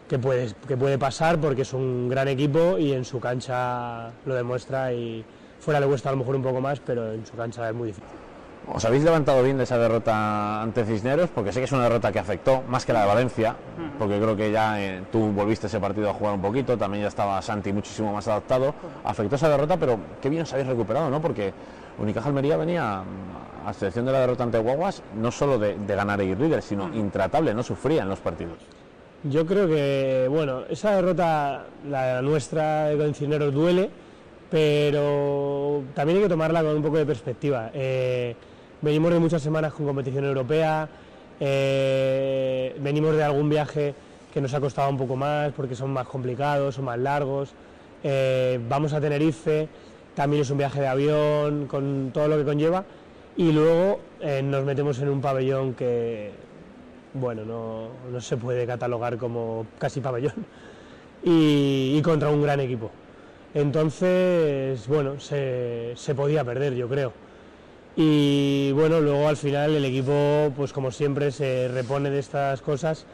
que, puede, que puede pasar porque es un gran equipo y en su cancha lo demuestra y fuera le cuesta a lo mejor un poco más, pero en su cancha es muy difícil. ¿Os habéis levantado bien de esa derrota ante Cisneros? Porque sé que es una derrota que afectó más que la de Valencia, porque creo que ya eh, tú volviste ese partido a jugar un poquito, también ya estaba Santi muchísimo más adaptado. Afectó esa derrota, pero qué bien os habéis recuperado, ¿no? Porque Unicaja Almería venía, mm, a excepción de la derrota ante Guaguas, no solo de, de ganar e ir líder, sino intratable, no sufría en los partidos. Yo creo que, bueno, esa derrota, la nuestra con Cisneros, duele, pero también hay que tomarla con un poco de perspectiva. Eh, venimos de muchas semanas con competición europea, eh, venimos de algún viaje que nos ha costado un poco más porque son más complicados, son más largos. Eh, vamos a Tenerife, también es un viaje de avión, con todo lo que conlleva, y luego eh, nos metemos en un pabellón que, bueno, no, no se puede catalogar como casi pabellón, y, y contra un gran equipo. Entonces, bueno, se, se podía perder, yo creo. Y bueno, luego al final el equipo, pues como siempre, se repone de estas cosas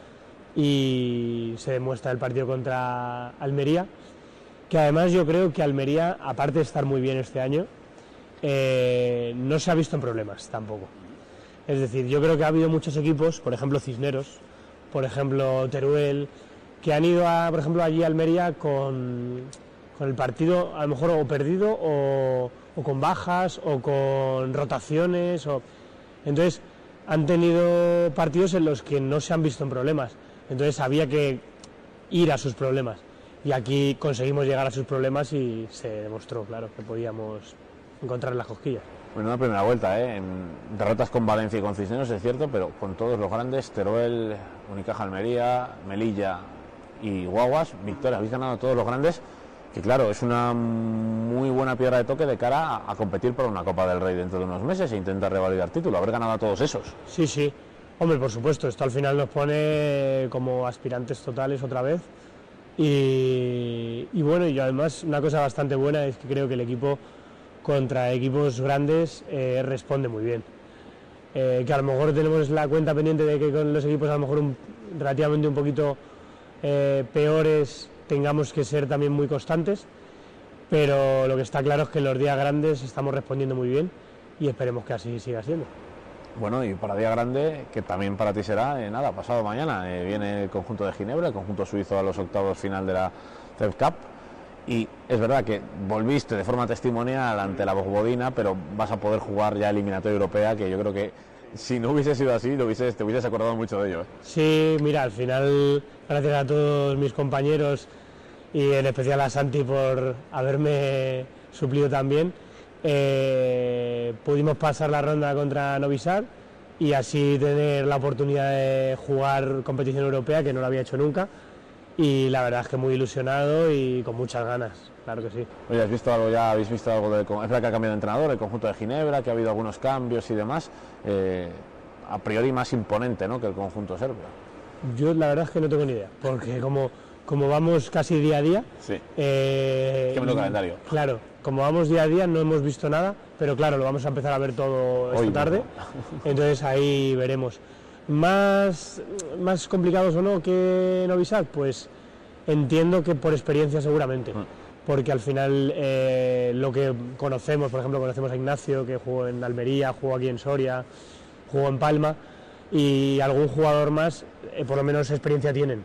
y se demuestra el partido contra Almería, que además yo creo que Almería, aparte de estar muy bien este año, eh, no se ha visto en problemas tampoco. Es decir, yo creo que ha habido muchos equipos, por ejemplo Cisneros, por ejemplo Teruel, que han ido, a, por ejemplo, allí a Almería con, con el partido a lo mejor o perdido o, o con bajas o con rotaciones. O... Entonces han tenido partidos en los que no se han visto en problemas. Entonces había que ir a sus problemas. Y aquí conseguimos llegar a sus problemas y se demostró, claro, que podíamos encontrar las cosquillas. Bueno, una primera vuelta, ¿eh? En derrotas con Valencia y con Cisneros, es cierto, pero con todos los grandes, Teruel, Unicaja Almería, Melilla y Guaguas, victorias, habéis ganado todos los grandes, que claro, es una muy buena piedra de toque de cara a, competir por una Copa del Rey dentro de unos meses e intentar revalidar título, haber ganado a todos esos. Sí, sí. Hombre, por supuesto, esto al final nos pone como aspirantes totales otra vez. Y, bueno, y además una cosa bastante buena es que creo que el equipo contra equipos grandes eh, responde muy bien. Eh, que a lo mejor tenemos la cuenta pendiente de que con los equipos a lo mejor relativamente un poquito eh, peores tengamos que ser también muy constantes, pero lo que está claro es que en los días grandes estamos respondiendo muy bien y esperemos que así siga siendo. Bueno, y para Día Grande, que también para ti será, eh, nada, pasado mañana, eh, viene el conjunto de Ginebra, el conjunto suizo a los octavos final de la CEP Cup. Y es verdad que volviste de forma testimonial ante la Bogbodina, pero vas a poder jugar ya eliminatoria europea, que yo creo que si no hubiese sido así, lo hubieses, te hubieses acordado mucho de ello. ¿eh? Sí, mira, al final, gracias a todos mis compañeros y en especial a Santi por haberme suplido también, eh, pudimos pasar la ronda contra Novi Sad y así tener la oportunidad de jugar competición europea que no lo había hecho nunca y la verdad es que muy ilusionado y con muchas ganas, claro que sí. Oye, ¿has visto algo ya? ¿Habéis visto algo del Es verdad que ha cambiado de entrenador, el conjunto de Ginebra, que ha habido algunos cambios y demás. eh, a priori más imponente ¿no? que el conjunto serbio. Yo la verdad es que no tengo ni idea, porque como, como vamos casi día a día, Sí. eh, Que menudo calendario. Claro, como vamos día a día no hemos visto nada, pero claro, lo vamos a empezar a ver todo esta Hoy, ¿no? tarde, entonces ahí veremos. Más, más complicados o no que Novi Sad, pues entiendo que por experiencia seguramente, porque al final eh, lo que conocemos, por ejemplo, conocemos a Ignacio, que jugó en Almería, jugó aquí en Soria, jugó en Palma, y algún jugador más, eh, por lo menos experiencia tienen.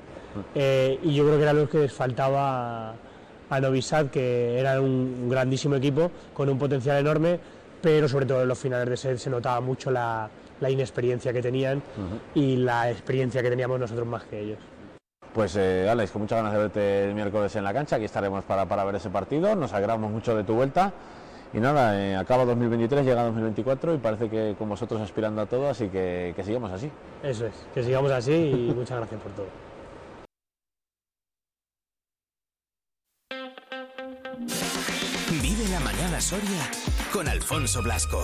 Eh, y yo creo que era lo que les faltaba a, a Novi Sad, que era un grandísimo equipo con un potencial enorme, pero sobre todo en los finales de set se notaba mucho la, la inexperiencia que tenían y la experiencia que teníamos nosotros más que ellos. Pues eh, Alex, con muchas ganas de verte el miércoles en la cancha, aquí estaremos para, para ver ese partido, nos alegramos mucho de tu vuelta y nada, eh, acaba 2023, llega 2024 y parece que con vosotros aspirando a todo, así que, que sigamos así. Eso es, que sigamos así y muchas gracias por todo. Vive la mañana Soria con Alfonso Blasco.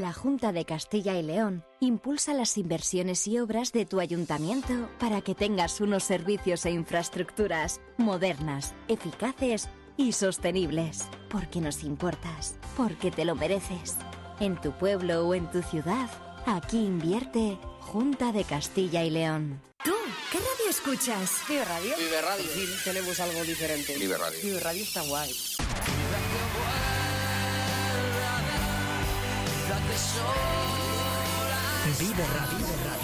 La Junta de Castilla y León impulsa las inversiones y obras de tu ayuntamiento para que tengas unos servicios e infraestructuras modernas, eficaces y sostenibles. Porque nos importas, porque te lo mereces. En tu pueblo o en tu ciudad, aquí invierte Junta de Castilla y León. ¿Tú qué radio escuchas? Vive Radio. Vive Radio. Sí, tenemos algo diferente. Vive Radio. Vive Radio está guay. Vive Radio.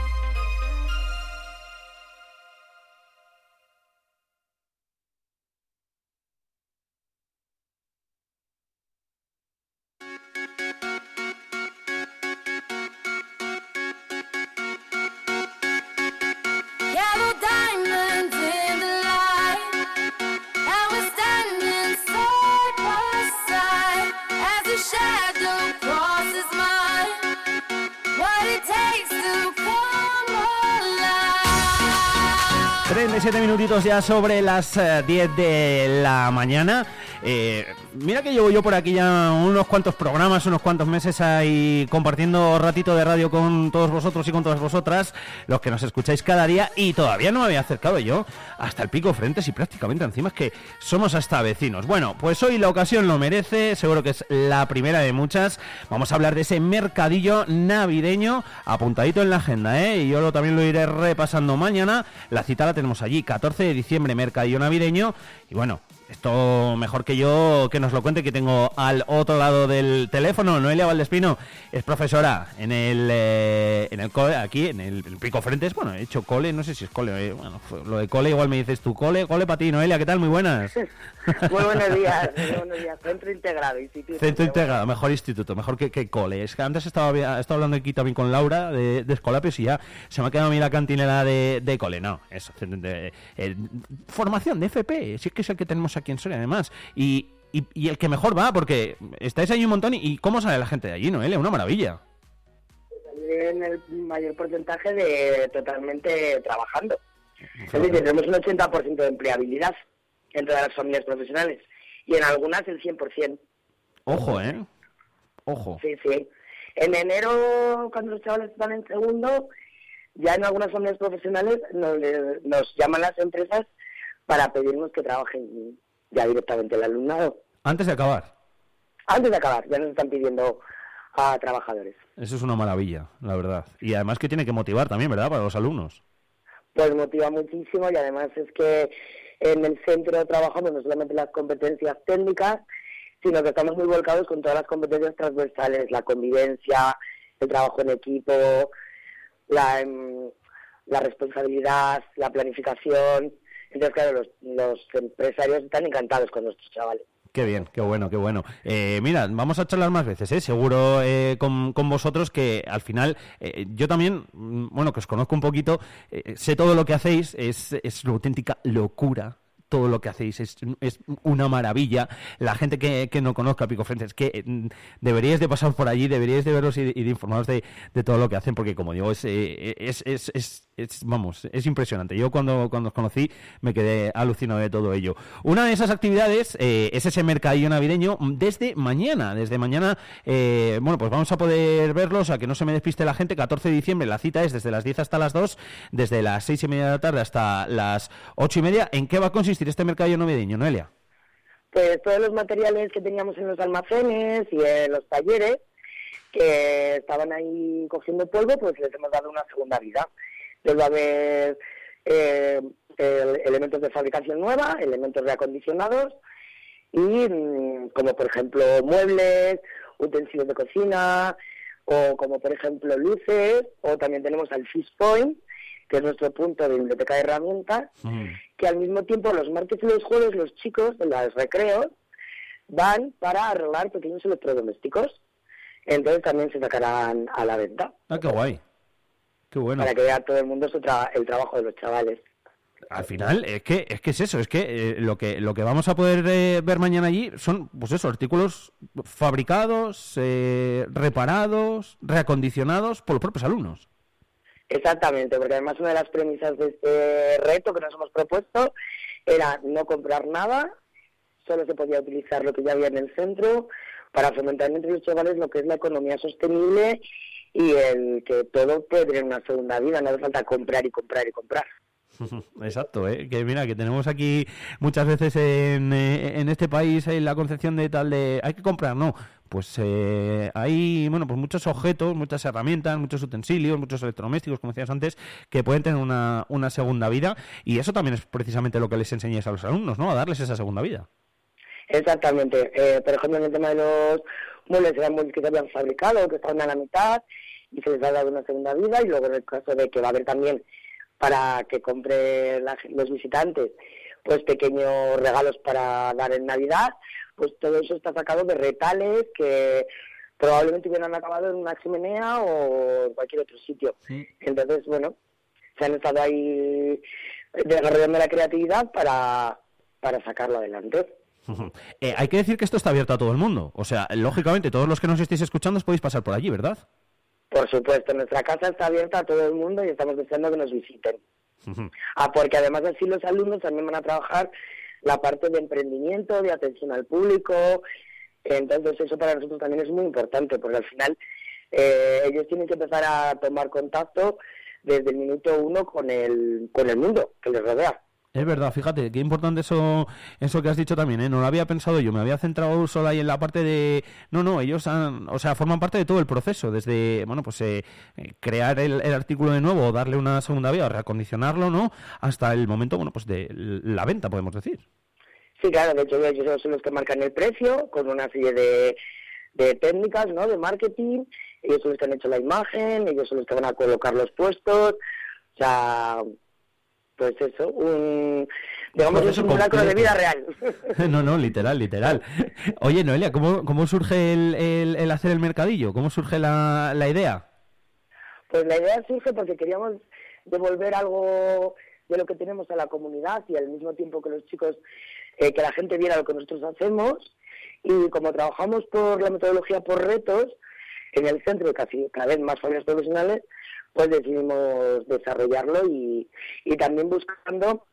Ya sobre las eh, 10 de la mañana. Eh, mira que llevo yo por aquí ya unos cuantos programas, unos cuantos meses ahí compartiendo ratito de radio con todos vosotros y con todas vosotras, los que nos escucháis cada día y todavía no me había acercado yo hasta el pico frentes y prácticamente encima es que somos hasta vecinos. Bueno, pues hoy la ocasión lo merece, seguro que es la primera de muchas. Vamos a hablar de ese mercadillo navideño apuntadito en la agenda, ¿eh? Y yo lo- también lo iré repasando mañana. La cita la tenemos allí, 14 de diciembre, mercadillo navideño. Y bueno, esto mejor que yo que nos lo cuente, que tengo al otro lado del teléfono. Noelia Valdespino es profesora en el, eh, en el cole, aquí, en el, el Pico Frentes. Bueno, he hecho cole, no sé si es cole. eh, bueno, fue- lo de cole igual me dices tú, cole, cole para ti, Noelia, ¿qué tal? Muy buenas. Muy buenos días, muy buenos días. Centro Integrado, Instituto. Centro integrado, mejor instituto, mejor que, que cole. Es que antes estaba, hablando aquí también con Laura de, de Escolapios y ya se me ha quedado a mí la cantinera de, de cole. No, eso, de- eh, formación de FP, si es que es el que tenemos aquí en Soria además. Y, y, y el que mejor va, porque estáis ahí un montón y, y ¿cómo sale la gente de allí, Noelia? Una maravilla. En el mayor porcentaje de totalmente trabajando. Es decir, tenemos un 80% de empleabilidad en todas las familias profesionales y en algunas el 100%. Ojo, ¿eh? Ojo. Sí, sí. En enero, cuando los chavales están en segundo, ya en algunas familias profesionales nos, nos llaman las empresas para pedirnos que trabajen ya directamente el alumnado. Antes de acabar. Antes de acabar, ya nos están pidiendo a trabajadores. Eso es una maravilla, la verdad. Y además que tiene que motivar también, ¿verdad? Para los alumnos. Pues motiva muchísimo y además es que en el centro trabajamos no solamente las competencias técnicas, sino que estamos muy volcados con todas las competencias transversales, la convivencia, el trabajo en equipo, la, em, la responsabilidad, la planificación. Entonces, claro, los, empresarios están encantados con nuestros chavales. Qué bien, qué bueno, qué bueno. Eh, mira, vamos a charlar más veces, ¿eh? seguro eh, con, con vosotros que al final eh, yo también, mm, bueno, que os conozco un poquito, eh, sé todo lo que hacéis, es, es una auténtica locura todo lo que hacéis es, es una maravilla. La gente que, que no conozca Pico Frentes, que mm, deberíais de pasar por allí, deberíais de verlos y, de informaros de, de todo lo que hacen, porque como digo, es, eh, es, es, es- es- vamos, es impresionante. Yo cuando, cuando os conocí me quedé alucinado de todo ello. Una de esas actividades eh, es ese mercadillo navideño desde mañana. Desde mañana, eh, bueno, pues vamos a poder verlos, a que no se me despiste la gente. 14 de diciembre, la cita es desde las 10 hasta las 2, desde las 6 y media de la tarde hasta las 8 y media. ¿En qué va a consistir este mercadillo navideño, Noelia? Pues todos los materiales que teníamos en los almacenes y en los talleres que estaban ahí cogiendo polvo, pues les hemos dado una segunda vida. Les va a haber eh, el- elementos de fabricación nueva, elementos reacondicionados y mm, como por ejemplo muebles, utensilios de cocina o como por ejemplo luces o también tenemos al Fish Point que es nuestro punto de biblioteca de herramientas que al mismo tiempo los martes y los jueves los chicos de los recreos van para arreglar pequeños electrodomésticos. Entonces también se sacarán a la venta Ah, qué guay. Qué bueno. para que vea todo el mundo su tra- el trabajo de los chavales. Al final, es que es, que es eso, es que eh, lo que lo que vamos a poder eh, ver mañana allí son, pues eso, artículos fabricados, eh, reparados, reacondicionados por los propios alumnos. Exactamente, porque además una de las premisas de este reto que nos hemos propuesto era no comprar nada, solo se podía utilizar lo que ya había en el centro para fomentar entre los chavales lo que es la economía sostenible y el que todo puede tener una segunda vida, no hace falta comprar y comprar y comprar. Exacto, ¿eh? que mira, que tenemos aquí muchas veces en, eh, en este país la concepción de tal de hay que comprar, no. Pues eh, hay, bueno, pues muchos objetos, muchas herramientas, muchos utensilios, muchos electrodomésticos, como decías antes, que pueden tener una, una segunda vida y eso también es precisamente lo que les enseñáis a los alumnos, ¿no? A darles esa segunda vida. Exactamente. Eh, por ejemplo, en el tema de los muebles, que se habían fabricado, que estaban a la mitad y se les ha dado una segunda vida. Y luego, en el caso de que va a haber también para que compre la los visitantes, pues pequeños regalos para dar en Navidad, pues todo eso está sacado de retales que probablemente hubieran acabado en una chimenea o en cualquier otro sitio. Entonces, bueno, se han estado ahí desarrollando la creatividad para, para sacarlo adelante. Eh, hay que decir que esto está abierto a todo el mundo. O sea, lógicamente, todos los que nos estéis escuchando os podéis pasar por allí, ¿verdad? Por supuesto, nuestra casa está abierta a todo el mundo y estamos deseando que nos visiten. Ah, porque además así los alumnos también van a trabajar la parte de emprendimiento, de atención al público. Entonces eso para nosotros también es muy importante, porque al final eh, ellos tienen que empezar a tomar contacto desde el minuto uno con el, con el mundo que les rodea. Es verdad, fíjate, qué importante eso, eso que has dicho también, ¿eh? No lo había pensado yo, me había centrado solo ahí en la parte de... No, no, ellos han, o sea, forman parte de todo el proceso, desde, bueno, pues eh, eh, crear el, artículo de nuevo, darle una segunda vía, reacondicionarlo, ¿no? Hasta el momento, bueno, pues de la venta, podemos decir. Sí, claro, de hecho ellos son los que marcan el precio con una serie de, de técnicas, ¿no? De marketing. Ellos son los que han hecho la imagen, ellos son los que van a colocar los puestos. O sea, pues eso, un, digamos, es proceso un milagro de vida real. no, no, literal, literal. Oye, Noelia, ¿cómo, cómo surge el, el- el hacer el mercadillo? ¿Cómo surge la, la idea? Pues la idea surge porque queríamos devolver algo de lo que tenemos a la comunidad y al mismo tiempo que los chicos, eh, que la gente viera lo que nosotros hacemos. Y como trabajamos por la metodología por retos, en el centro y casi cada vez más familias profesionales, pues decidimos desarrollarlo y, y también buscando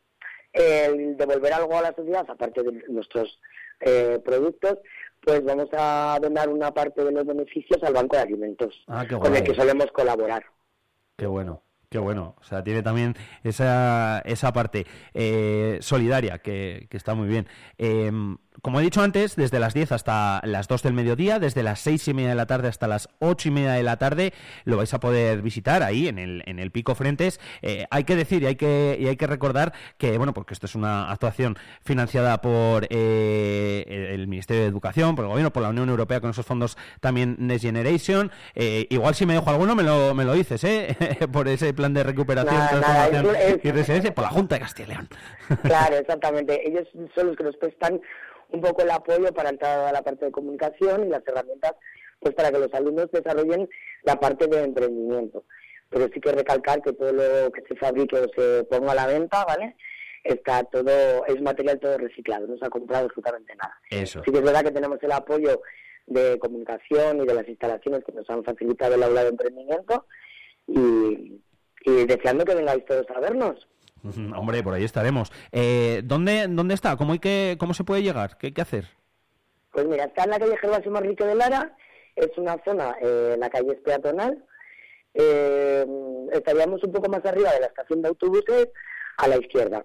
el devolver algo a la sociedad, aparte de nuestros eh, productos, pues vamos a donar una parte de los beneficios al Banco de Alimentos, Ah, con el que solemos colaborar. Qué bueno, qué bueno. O sea, tiene también esa, esa parte eh, solidaria que, que está muy bien. Eh, como he dicho antes, desde las 10 hasta las 2 del mediodía, desde las 6 y media de la tarde hasta las 8 y media de la tarde, lo vais a poder visitar ahí en el, en el Pico Frentes. Eh, hay que decir y hay que, y hay que recordar que, bueno, porque esto es una actuación financiada por eh, el Ministerio de Educación, por el Gobierno, por la Unión Europea con esos fondos también Next Generation. Eh, igual si me dejo alguno me lo, me lo dices, ¿eh? por ese plan de recuperación, Nada, transformación es- y resiliencia, por la Junta de Castilla y León. Claro, exactamente. Ellos son los que nos prestan un poco el apoyo para entrar a la parte de comunicación y las herramientas pues para que los alumnos desarrollen la parte de emprendimiento. Pero sí que recalcar que todo lo que se fabrique o se ponga a la venta, ¿vale? está todo, es material todo reciclado, no se ha comprado absolutamente nada. Eso. Sí que es verdad que tenemos el apoyo de comunicación y de las instalaciones que nos han facilitado el aula de emprendimiento y, y deseando que vengáis todos a vernos. Hombre, por ahí estaremos. Eh, ¿dónde, ¿Dónde está? ¿Cómo, hay que, ¿Cómo se puede llegar? ¿Qué hay que hacer? Pues mira, está en la calle Gervasio Manrique de Lara, es una zona, eh, la calle es peatonal, eh, estaríamos un poco más arriba de la estación de autobuses, a la izquierda.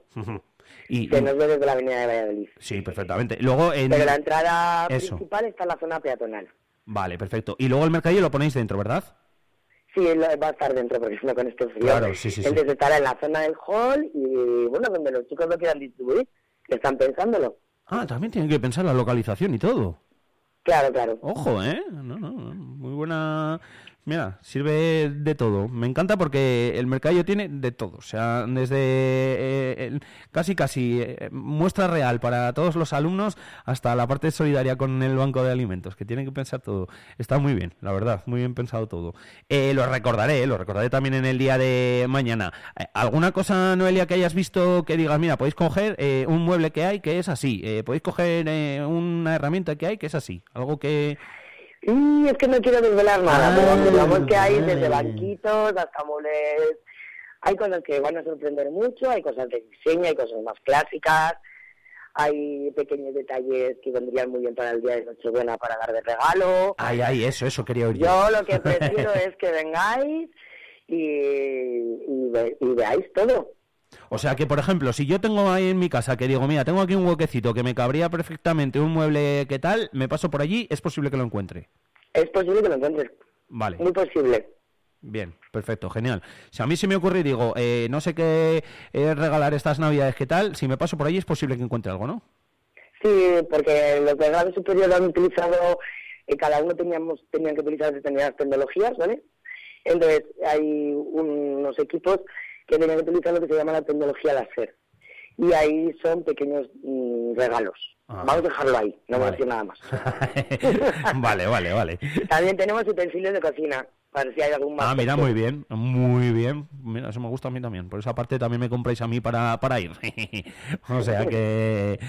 Y, que nos ve desde la avenida de Valladolid. Sí, perfectamente. Luego en... Pero la entrada Eso. principal está en la zona peatonal. Vale, perfecto. Y luego el mercadillo lo ponéis dentro, ¿verdad? Sí, lo- va a estar dentro, porque si no con este frío. Claro, sí, sí, sí. Entonces estará en la zona del hall y, bueno, donde los chicos lo quieran distribuir, que están pensándolo. Ah, también tienen que pensar la localización y todo. Claro, claro. Ojo, ¿eh? No, no, muy buena... Mira, sirve de todo. Me encanta porque el mercadillo tiene de todo. O sea, desde eh, casi casi eh, muestra real para todos los alumnos hasta la parte solidaria con el banco de alimentos, que tienen que pensar todo. Está muy bien, la verdad, muy bien pensado todo. Eh, lo recordaré, lo recordaré también en el día de mañana. Eh, ¿Alguna cosa, Noelia, que hayas visto que digas, mira, podéis coger eh, un mueble que hay que es así, podéis coger una herramienta que hay que es así? Algo que... Y es que no quiero desvelar nada, Ah, pero digamos que hay vale. desde banquitos hasta muebles. Hay cosas que van a sorprender mucho, hay cosas de diseño, hay cosas más clásicas, hay pequeños detalles que vendrían muy bien para el día de Nochebuena para dar de regalo. Ay, ay, eso, eso quería oír. Yo lo que prefiero es que vengáis y, y, ve- y veáis todo. O sea que, por ejemplo, si yo tengo ahí en mi casa que digo, mira, tengo aquí un huequecito que me cabría perfectamente un mueble que tal, me paso por allí, es posible que lo encuentre. Es posible que lo encuentres, Vale. muy posible. Bien, perfecto, genial. Si a mí se me ocurre y digo, eh, no sé qué eh, regalar estas navidades, ¿qué tal? Si me paso por allí es posible que encuentre algo, ¿no? Sí, porque los de grado superior han utilizado, eh, cada uno teníamos tenían que utilizar determinadas tecnologías, ¿vale? Entonces hay unos equipos que tenían que utilizar lo que se llama la tecnología láser. Y ahí son pequeños mm, regalos. Ah. Vamos a dejarlo ahí, no voy a Vale. decir nada más. vale, vale, vale. También tenemos utensilios de cocina, para si hay algún más. Ah, mira, muy bien, muy bien. Mira, eso me gusta a mí también. Por esa parte también me compráis a mí para, para ir. o sea que...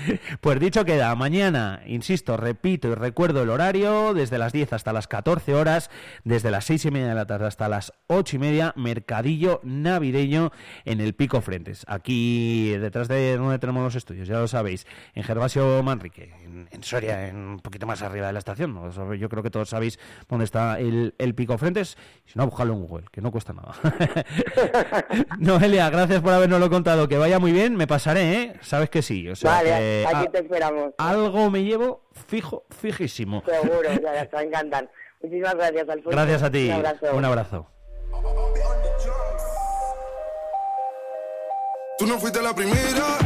Pues dicho queda, mañana, insisto, repito y recuerdo el horario, desde las 10 hasta las 14 horas, desde las 6 y media de la tarde hasta las 8 y media, mercadillo navideño en el Pico Frentes. Aquí, detrás de donde tenemos los estudios, ya lo sabéis, en Gervasio Manrique, en, en Soria, en un poquito más arriba de la estación. Yo creo que todos sabéis dónde está el, el Pico Frentes. Si no, buscadlo en Google, que no cuesta nada. Noelia, gracias por habernoslo contado. Que vaya muy bien, me pasaré, ¿eh? Sabes que sí. O sea, Vale, que aquí a- te esperamos. algo me llevo fijo, fijísimo. Seguro, ya, ya, te va a encantar. Muchísimas gracias, Alfonso. Gracias a ti. Un abrazo. Un abrazo. Tú no fuiste la primera,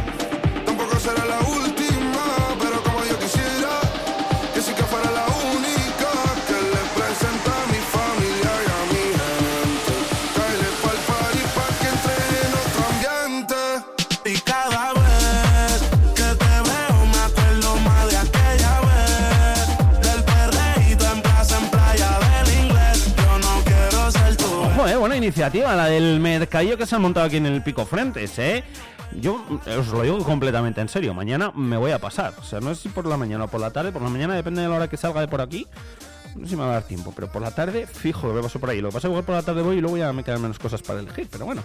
tampoco será la última, iniciativa, la del mercadillo que se ha montado aquí en el Pico Frentes, ¿eh? Yo os lo digo completamente en serio, mañana me voy a pasar. O sea, no sé si por la mañana o por la tarde, por la mañana depende de la hora que salga de por aquí. No sé si me va a dar tiempo, pero por la tarde fijo me paso por ahí. Lo que igual por la tarde voy y luego ya me quedan menos cosas para elegir, pero bueno.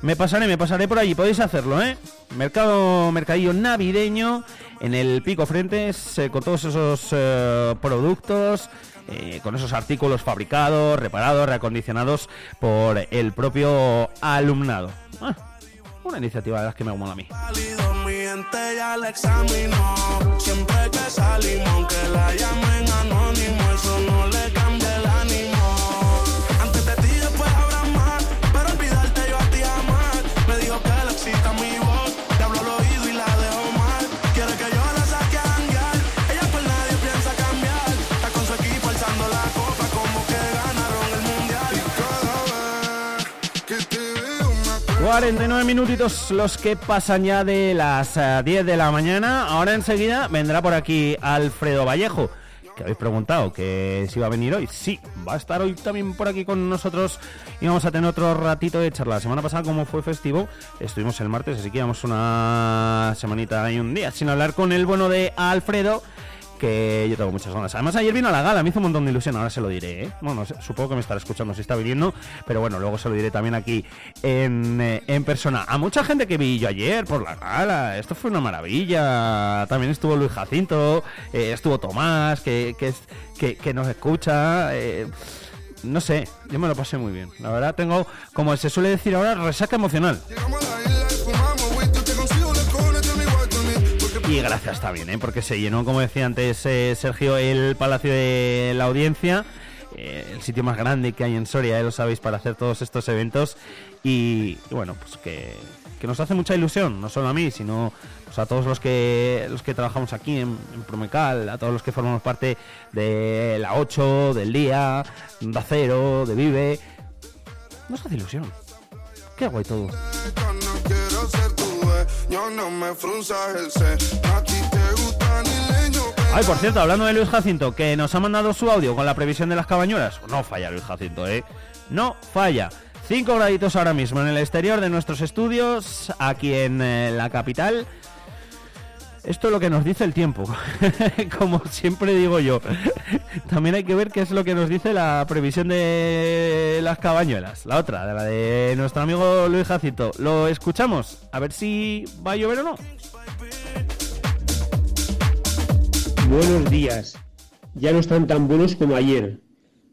Me pasaré, me pasaré por allí, podéis hacerlo, ¿eh? Mercado, mercadillo navideño en el Pico Frentes eh, con todos esos eh, productos eh, con esos artículos fabricados, reparados, reacondicionados por el propio alumnado. Ah, una iniciativa de las que me mola a mí. mi gente ya la examinó. 49 minutitos los que pasan ya de las eh, 10 de la mañana. Ahora enseguida vendrá por aquí Alfredo Vallejo, que habéis preguntado que si iba a venir hoy. Sí, va a estar hoy también por aquí con nosotros y vamos a tener otro ratito de charla. La semana pasada, como fue festivo, estuvimos el martes, así que llevamos una semanita y un día sin hablar con el bueno de Alfredo que yo tengo muchas ganas. Además, ayer vino a la gala, me hizo un montón de ilusión, ahora se lo diré, ¿eh? Bueno, supongo que me estará escuchando si está viniendo, pero bueno, luego se lo diré también aquí en, eh, en persona. A mucha gente que vi yo ayer por la gala, esto fue una maravilla. También estuvo Luis Jacinto, eh, estuvo Tomás, que, que nos escucha. eh, no sé, yo me lo pasé muy bien. La verdad, tengo, como se suele decir ahora, resaca emocional. Y gracias también, ¿eh? porque se llenó, como decía antes eh, Sergio, el Palacio de la Audiencia, eh, el sitio más grande que hay en Soria, eh, lo sabéis, para hacer todos estos eventos. Y, bueno, pues que, que nos hace mucha ilusión, no solo a mí, sino pues, a todos los que los que trabajamos aquí en, en Promecal, a todos los que formamos parte de la 8, del Día, de Acero, de Vive. Nos hace ilusión. Qué guay todo. Ay, por cierto, hablando de Luis Jacinto, que nos ha mandado su audio con la previsión de las cabañuelas. No falla Luis Jacinto, ¿eh? No falla. 5 graditos ahora mismo en el exterior de nuestros estudios, aquí en eh, la capital. Esto es lo que nos dice el tiempo, como siempre digo yo. También hay que ver qué es lo que nos dice la previsión de las cabañuelas, la otra, de la de nuestro amigo Luis Jacinto. ¿Lo escuchamos? A ver si va a llover o no. Buenos días. Ya no están tan buenos como ayer.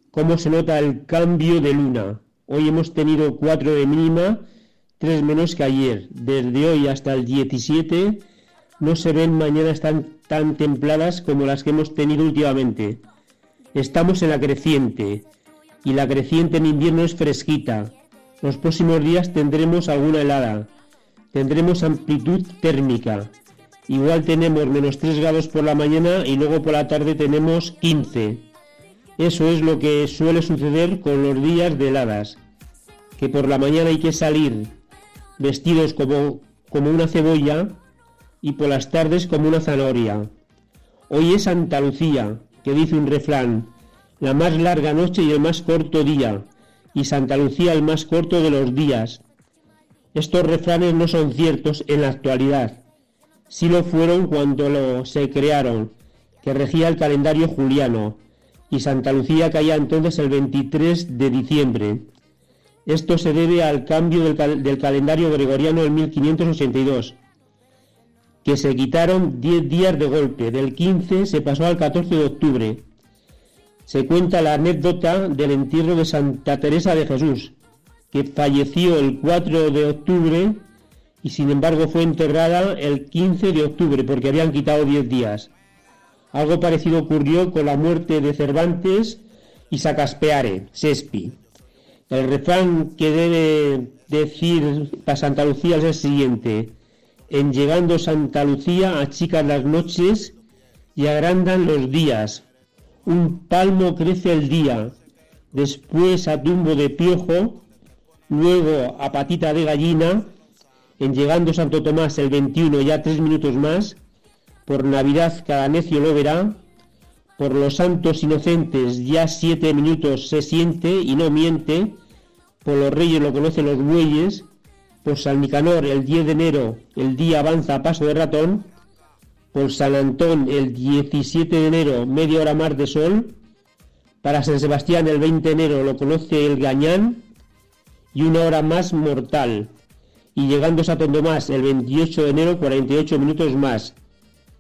¿Cómo se nota el cambio de luna? Hoy hemos tenido 4 de mínima, 3 menos que ayer. Desde hoy hasta el 17 no se ven mañanas tan, tan templadas como las que hemos tenido últimamente. Estamos en la creciente y la creciente en invierno es fresquita. Los próximos días tendremos alguna helada. Tendremos amplitud térmica. Igual tenemos menos 3 grados por la mañana y luego por la tarde tenemos 15. Eso es lo que suele suceder con los días de heladas. Que por la mañana hay que salir vestidos como, como una cebolla y por las tardes como una zanahoria. Hoy es Santa Lucía, que dice un refrán, la más larga noche y el más corto día, y Santa Lucía el más corto de los días. Estos refranes no son ciertos en la actualidad. Sí lo fueron cuando lo, se crearon, que regía el calendario juliano, y Santa Lucía caía entonces el 23 de diciembre. Esto se debe al cambio del, cal- del calendario gregoriano en 1582, que se quitaron 10 días de golpe, del 15 se pasó al 14 de octubre. Se cuenta la anécdota del entierro de Santa Teresa de Jesús, que falleció el 4 de octubre y sin embargo fue enterrada el 15 de octubre porque habían quitado 10 días. Algo parecido ocurrió con la muerte de Cervantes y Sacaspeare, Sespi. El refrán que debe decir para Santa Lucía es el siguiente. En llegando Santa Lucía achican las noches y agrandan los días. Un palmo crece el día, después a tumbo de piojo, luego a patita de gallina, en llegando Santo Tomás el 21 ya tres minutos más, por Navidad cada necio lo verá, por los santos inocentes ya siete minutos se siente y no miente, por los reyes lo conocen los bueyes, por San Nicanor el 10 de enero el día avanza a paso de ratón, por San Antón el 17 de enero media hora más de sol, para San Sebastián el 20 de enero lo conoce el gañán y una hora más mortal, y llegando Santo Tomás el 28 de enero 48 minutos más,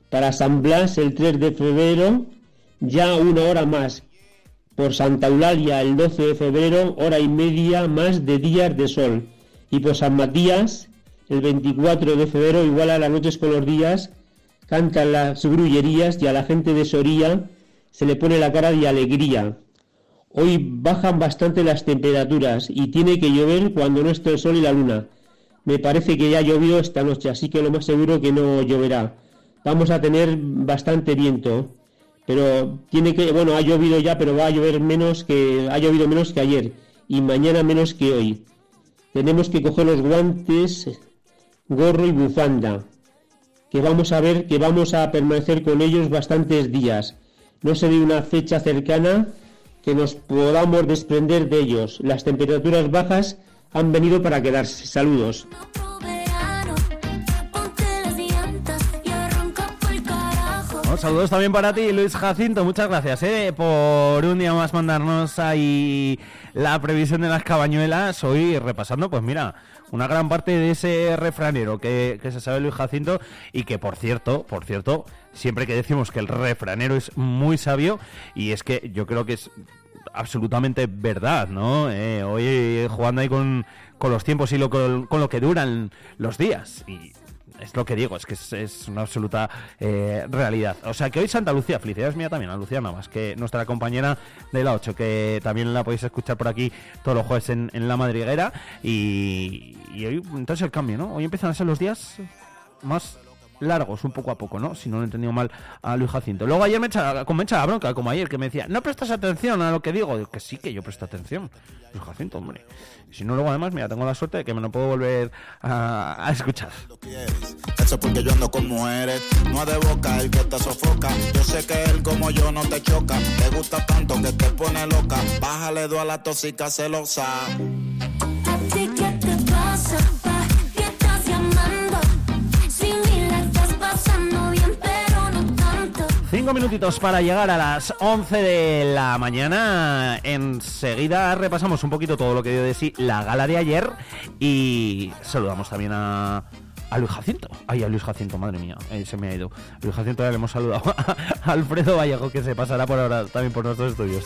para San Blas el 3 de febrero ya una hora más, por Santa Eulalia el 12 de febrero hora y media más de días de sol, y por San Matías el 24 de febrero igual a las noches con los días, cantan las grullerías y a la gente de Soría se le pone la cara de alegría. Hoy bajan bastante las temperaturas y tiene que llover cuando no esté el sol y la luna. Me parece que ya ha llovido esta noche, así que lo más seguro que no lloverá. Vamos a tener bastante viento, pero tiene que, bueno, ha llovido ya, pero va a llover menos que, ha llovido menos que ayer y mañana menos que hoy. Tenemos que coger los guantes, gorro y bufanda, que vamos a ver que vamos a permanecer con ellos bastantes días. no se ve una fecha cercana que nos podamos desprender de ellos. Las temperaturas bajas han venido para quedarse. Saludos. Saludos también para ti, Luis Jacinto. Muchas gracias eh, por un día más mandarnos ahí la previsión de las cabañuelas. Hoy repasando, pues mira, una gran parte de ese refranero que, se sabe Luis Jacinto y que, por cierto, por cierto, siempre que decimos que el refranero es muy sabio y es que yo creo que es absolutamente verdad, ¿no? Eh, hoy jugando ahí con, con los tiempos y lo, con, con lo que duran los días. Y es lo que digo, es que es, es una absoluta eh, realidad. O sea que hoy Santa Lucía, felicidades mía también a Lucía Navas, que nuestra compañera de la 8, que también la podéis escuchar por aquí todos los jueves en, en La Madriguera. Y, y hoy, entonces el cambio, ¿no? Hoy empiezan a ser los días más largos, un poco a poco, ¿no? Si no lo he entendido mal a Luis Jacinto. Luego ayer me echa, me la bronca, como ayer, que me decía, no prestas atención a lo que digo. Digo, que sí, que yo presto atención. Luis Jacinto, hombre. Y si no, luego además, mira, tengo la suerte de que me lo puedo volver a, a escuchar. Eso es porque yo ando con mujeres, no de boca el que te sofoca. Yo sé que él como yo no te choca. Te gusta tanto que te pone loca. Bájale dos a la tóxica celosa. Cinco minutitos para llegar a las 11 de la mañana. Enseguida repasamos un poquito todo lo que dio de sí la gala de ayer y saludamos también a, Luis Jacinto. Ay, a Luis Jacinto, madre mía, eh, se me ha ido. Luis Jacinto ya le hemos saludado a Alfredo Vallejo que se pasará por ahora también por nuestros estudios.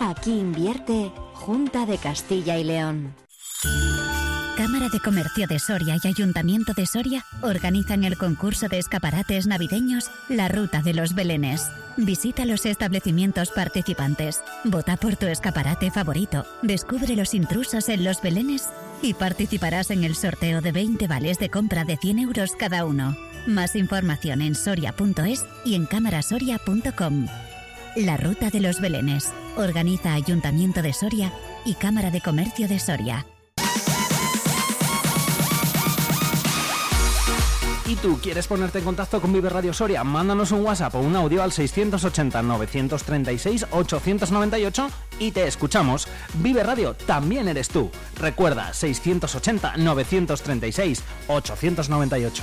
aquí invierte Junta de Castilla y León. Cámara de Comercio de Soria y Ayuntamiento de Soria organizan el concurso de escaparates navideños La Ruta de los Belenes. Visita los establecimientos participantes, vota por tu escaparate favorito, descubre los intrusos en los Belenes y participarás en el sorteo de 20 vales de compra de 100 euros cada uno. Más información en soria.es y en camarasoria.com. La Ruta de los Belenes. Organiza Ayuntamiento de Soria y Cámara de Comercio de Soria. ¿Y tú quieres ponerte en contacto con Vive Radio Soria? Mándanos un WhatsApp o un audio al 680-936-898 y te escuchamos. Vive Radio también eres tú. Recuerda, 680-936-898.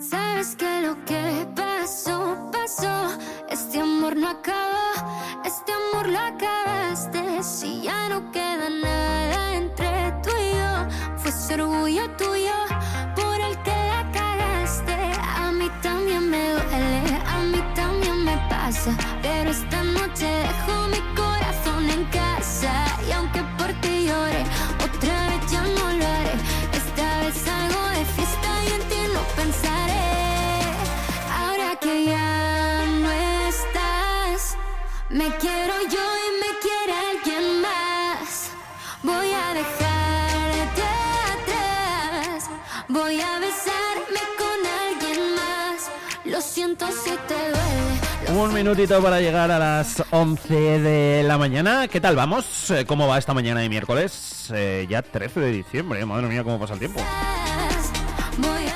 Sabes que lo que pasó, pasó. Este amor no acaba, este amor lo acabaste. Si ya no queda nada entre tú y yo, fue ese orgullo tuyo por el que la cagaste. A mí también me duele, a mí también me pasa. Pero esta noche dejo mi corazón en casa. Y aunque Un minutito para llegar a las 11 de la mañana. ¿Qué tal vamos? Eh, ¿Cómo va esta mañana de miércoles? Eh, ya 13 de diciembre. Madre mía, cómo pasa el tiempo.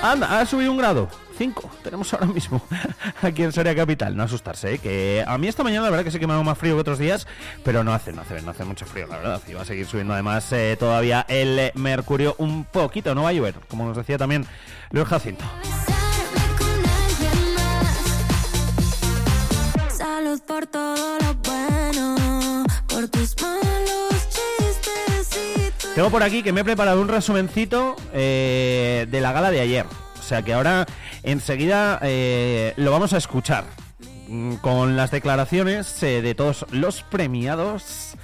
Anda, ha subido un grado. 5 tenemos ahora mismo aquí en Soria Capital. No asustarse, ¿eh? que a mí esta mañana la verdad que sé que me hago más frío que otros días, pero no hace, no hace, no hace mucho frío, la verdad. Y va a seguir subiendo además eh, todavía el mercurio un poquito. No va a llover, como nos decía también Luis Jacinto. Por todo lo bueno, por tus malos chistecitos. Tengo por aquí que me he preparado un resumencito eh, de la gala de ayer. O sea que ahora enseguida eh, lo vamos a escuchar mm, con las declaraciones eh, de todos los premiados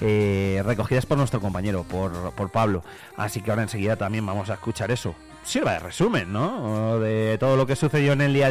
recogidas por nuestro compañero, por, por Pablo. Así que ahora enseguida también vamos a escuchar eso. Sirva de resumen, ¿no? De todo lo que sucedió en el día de ayer.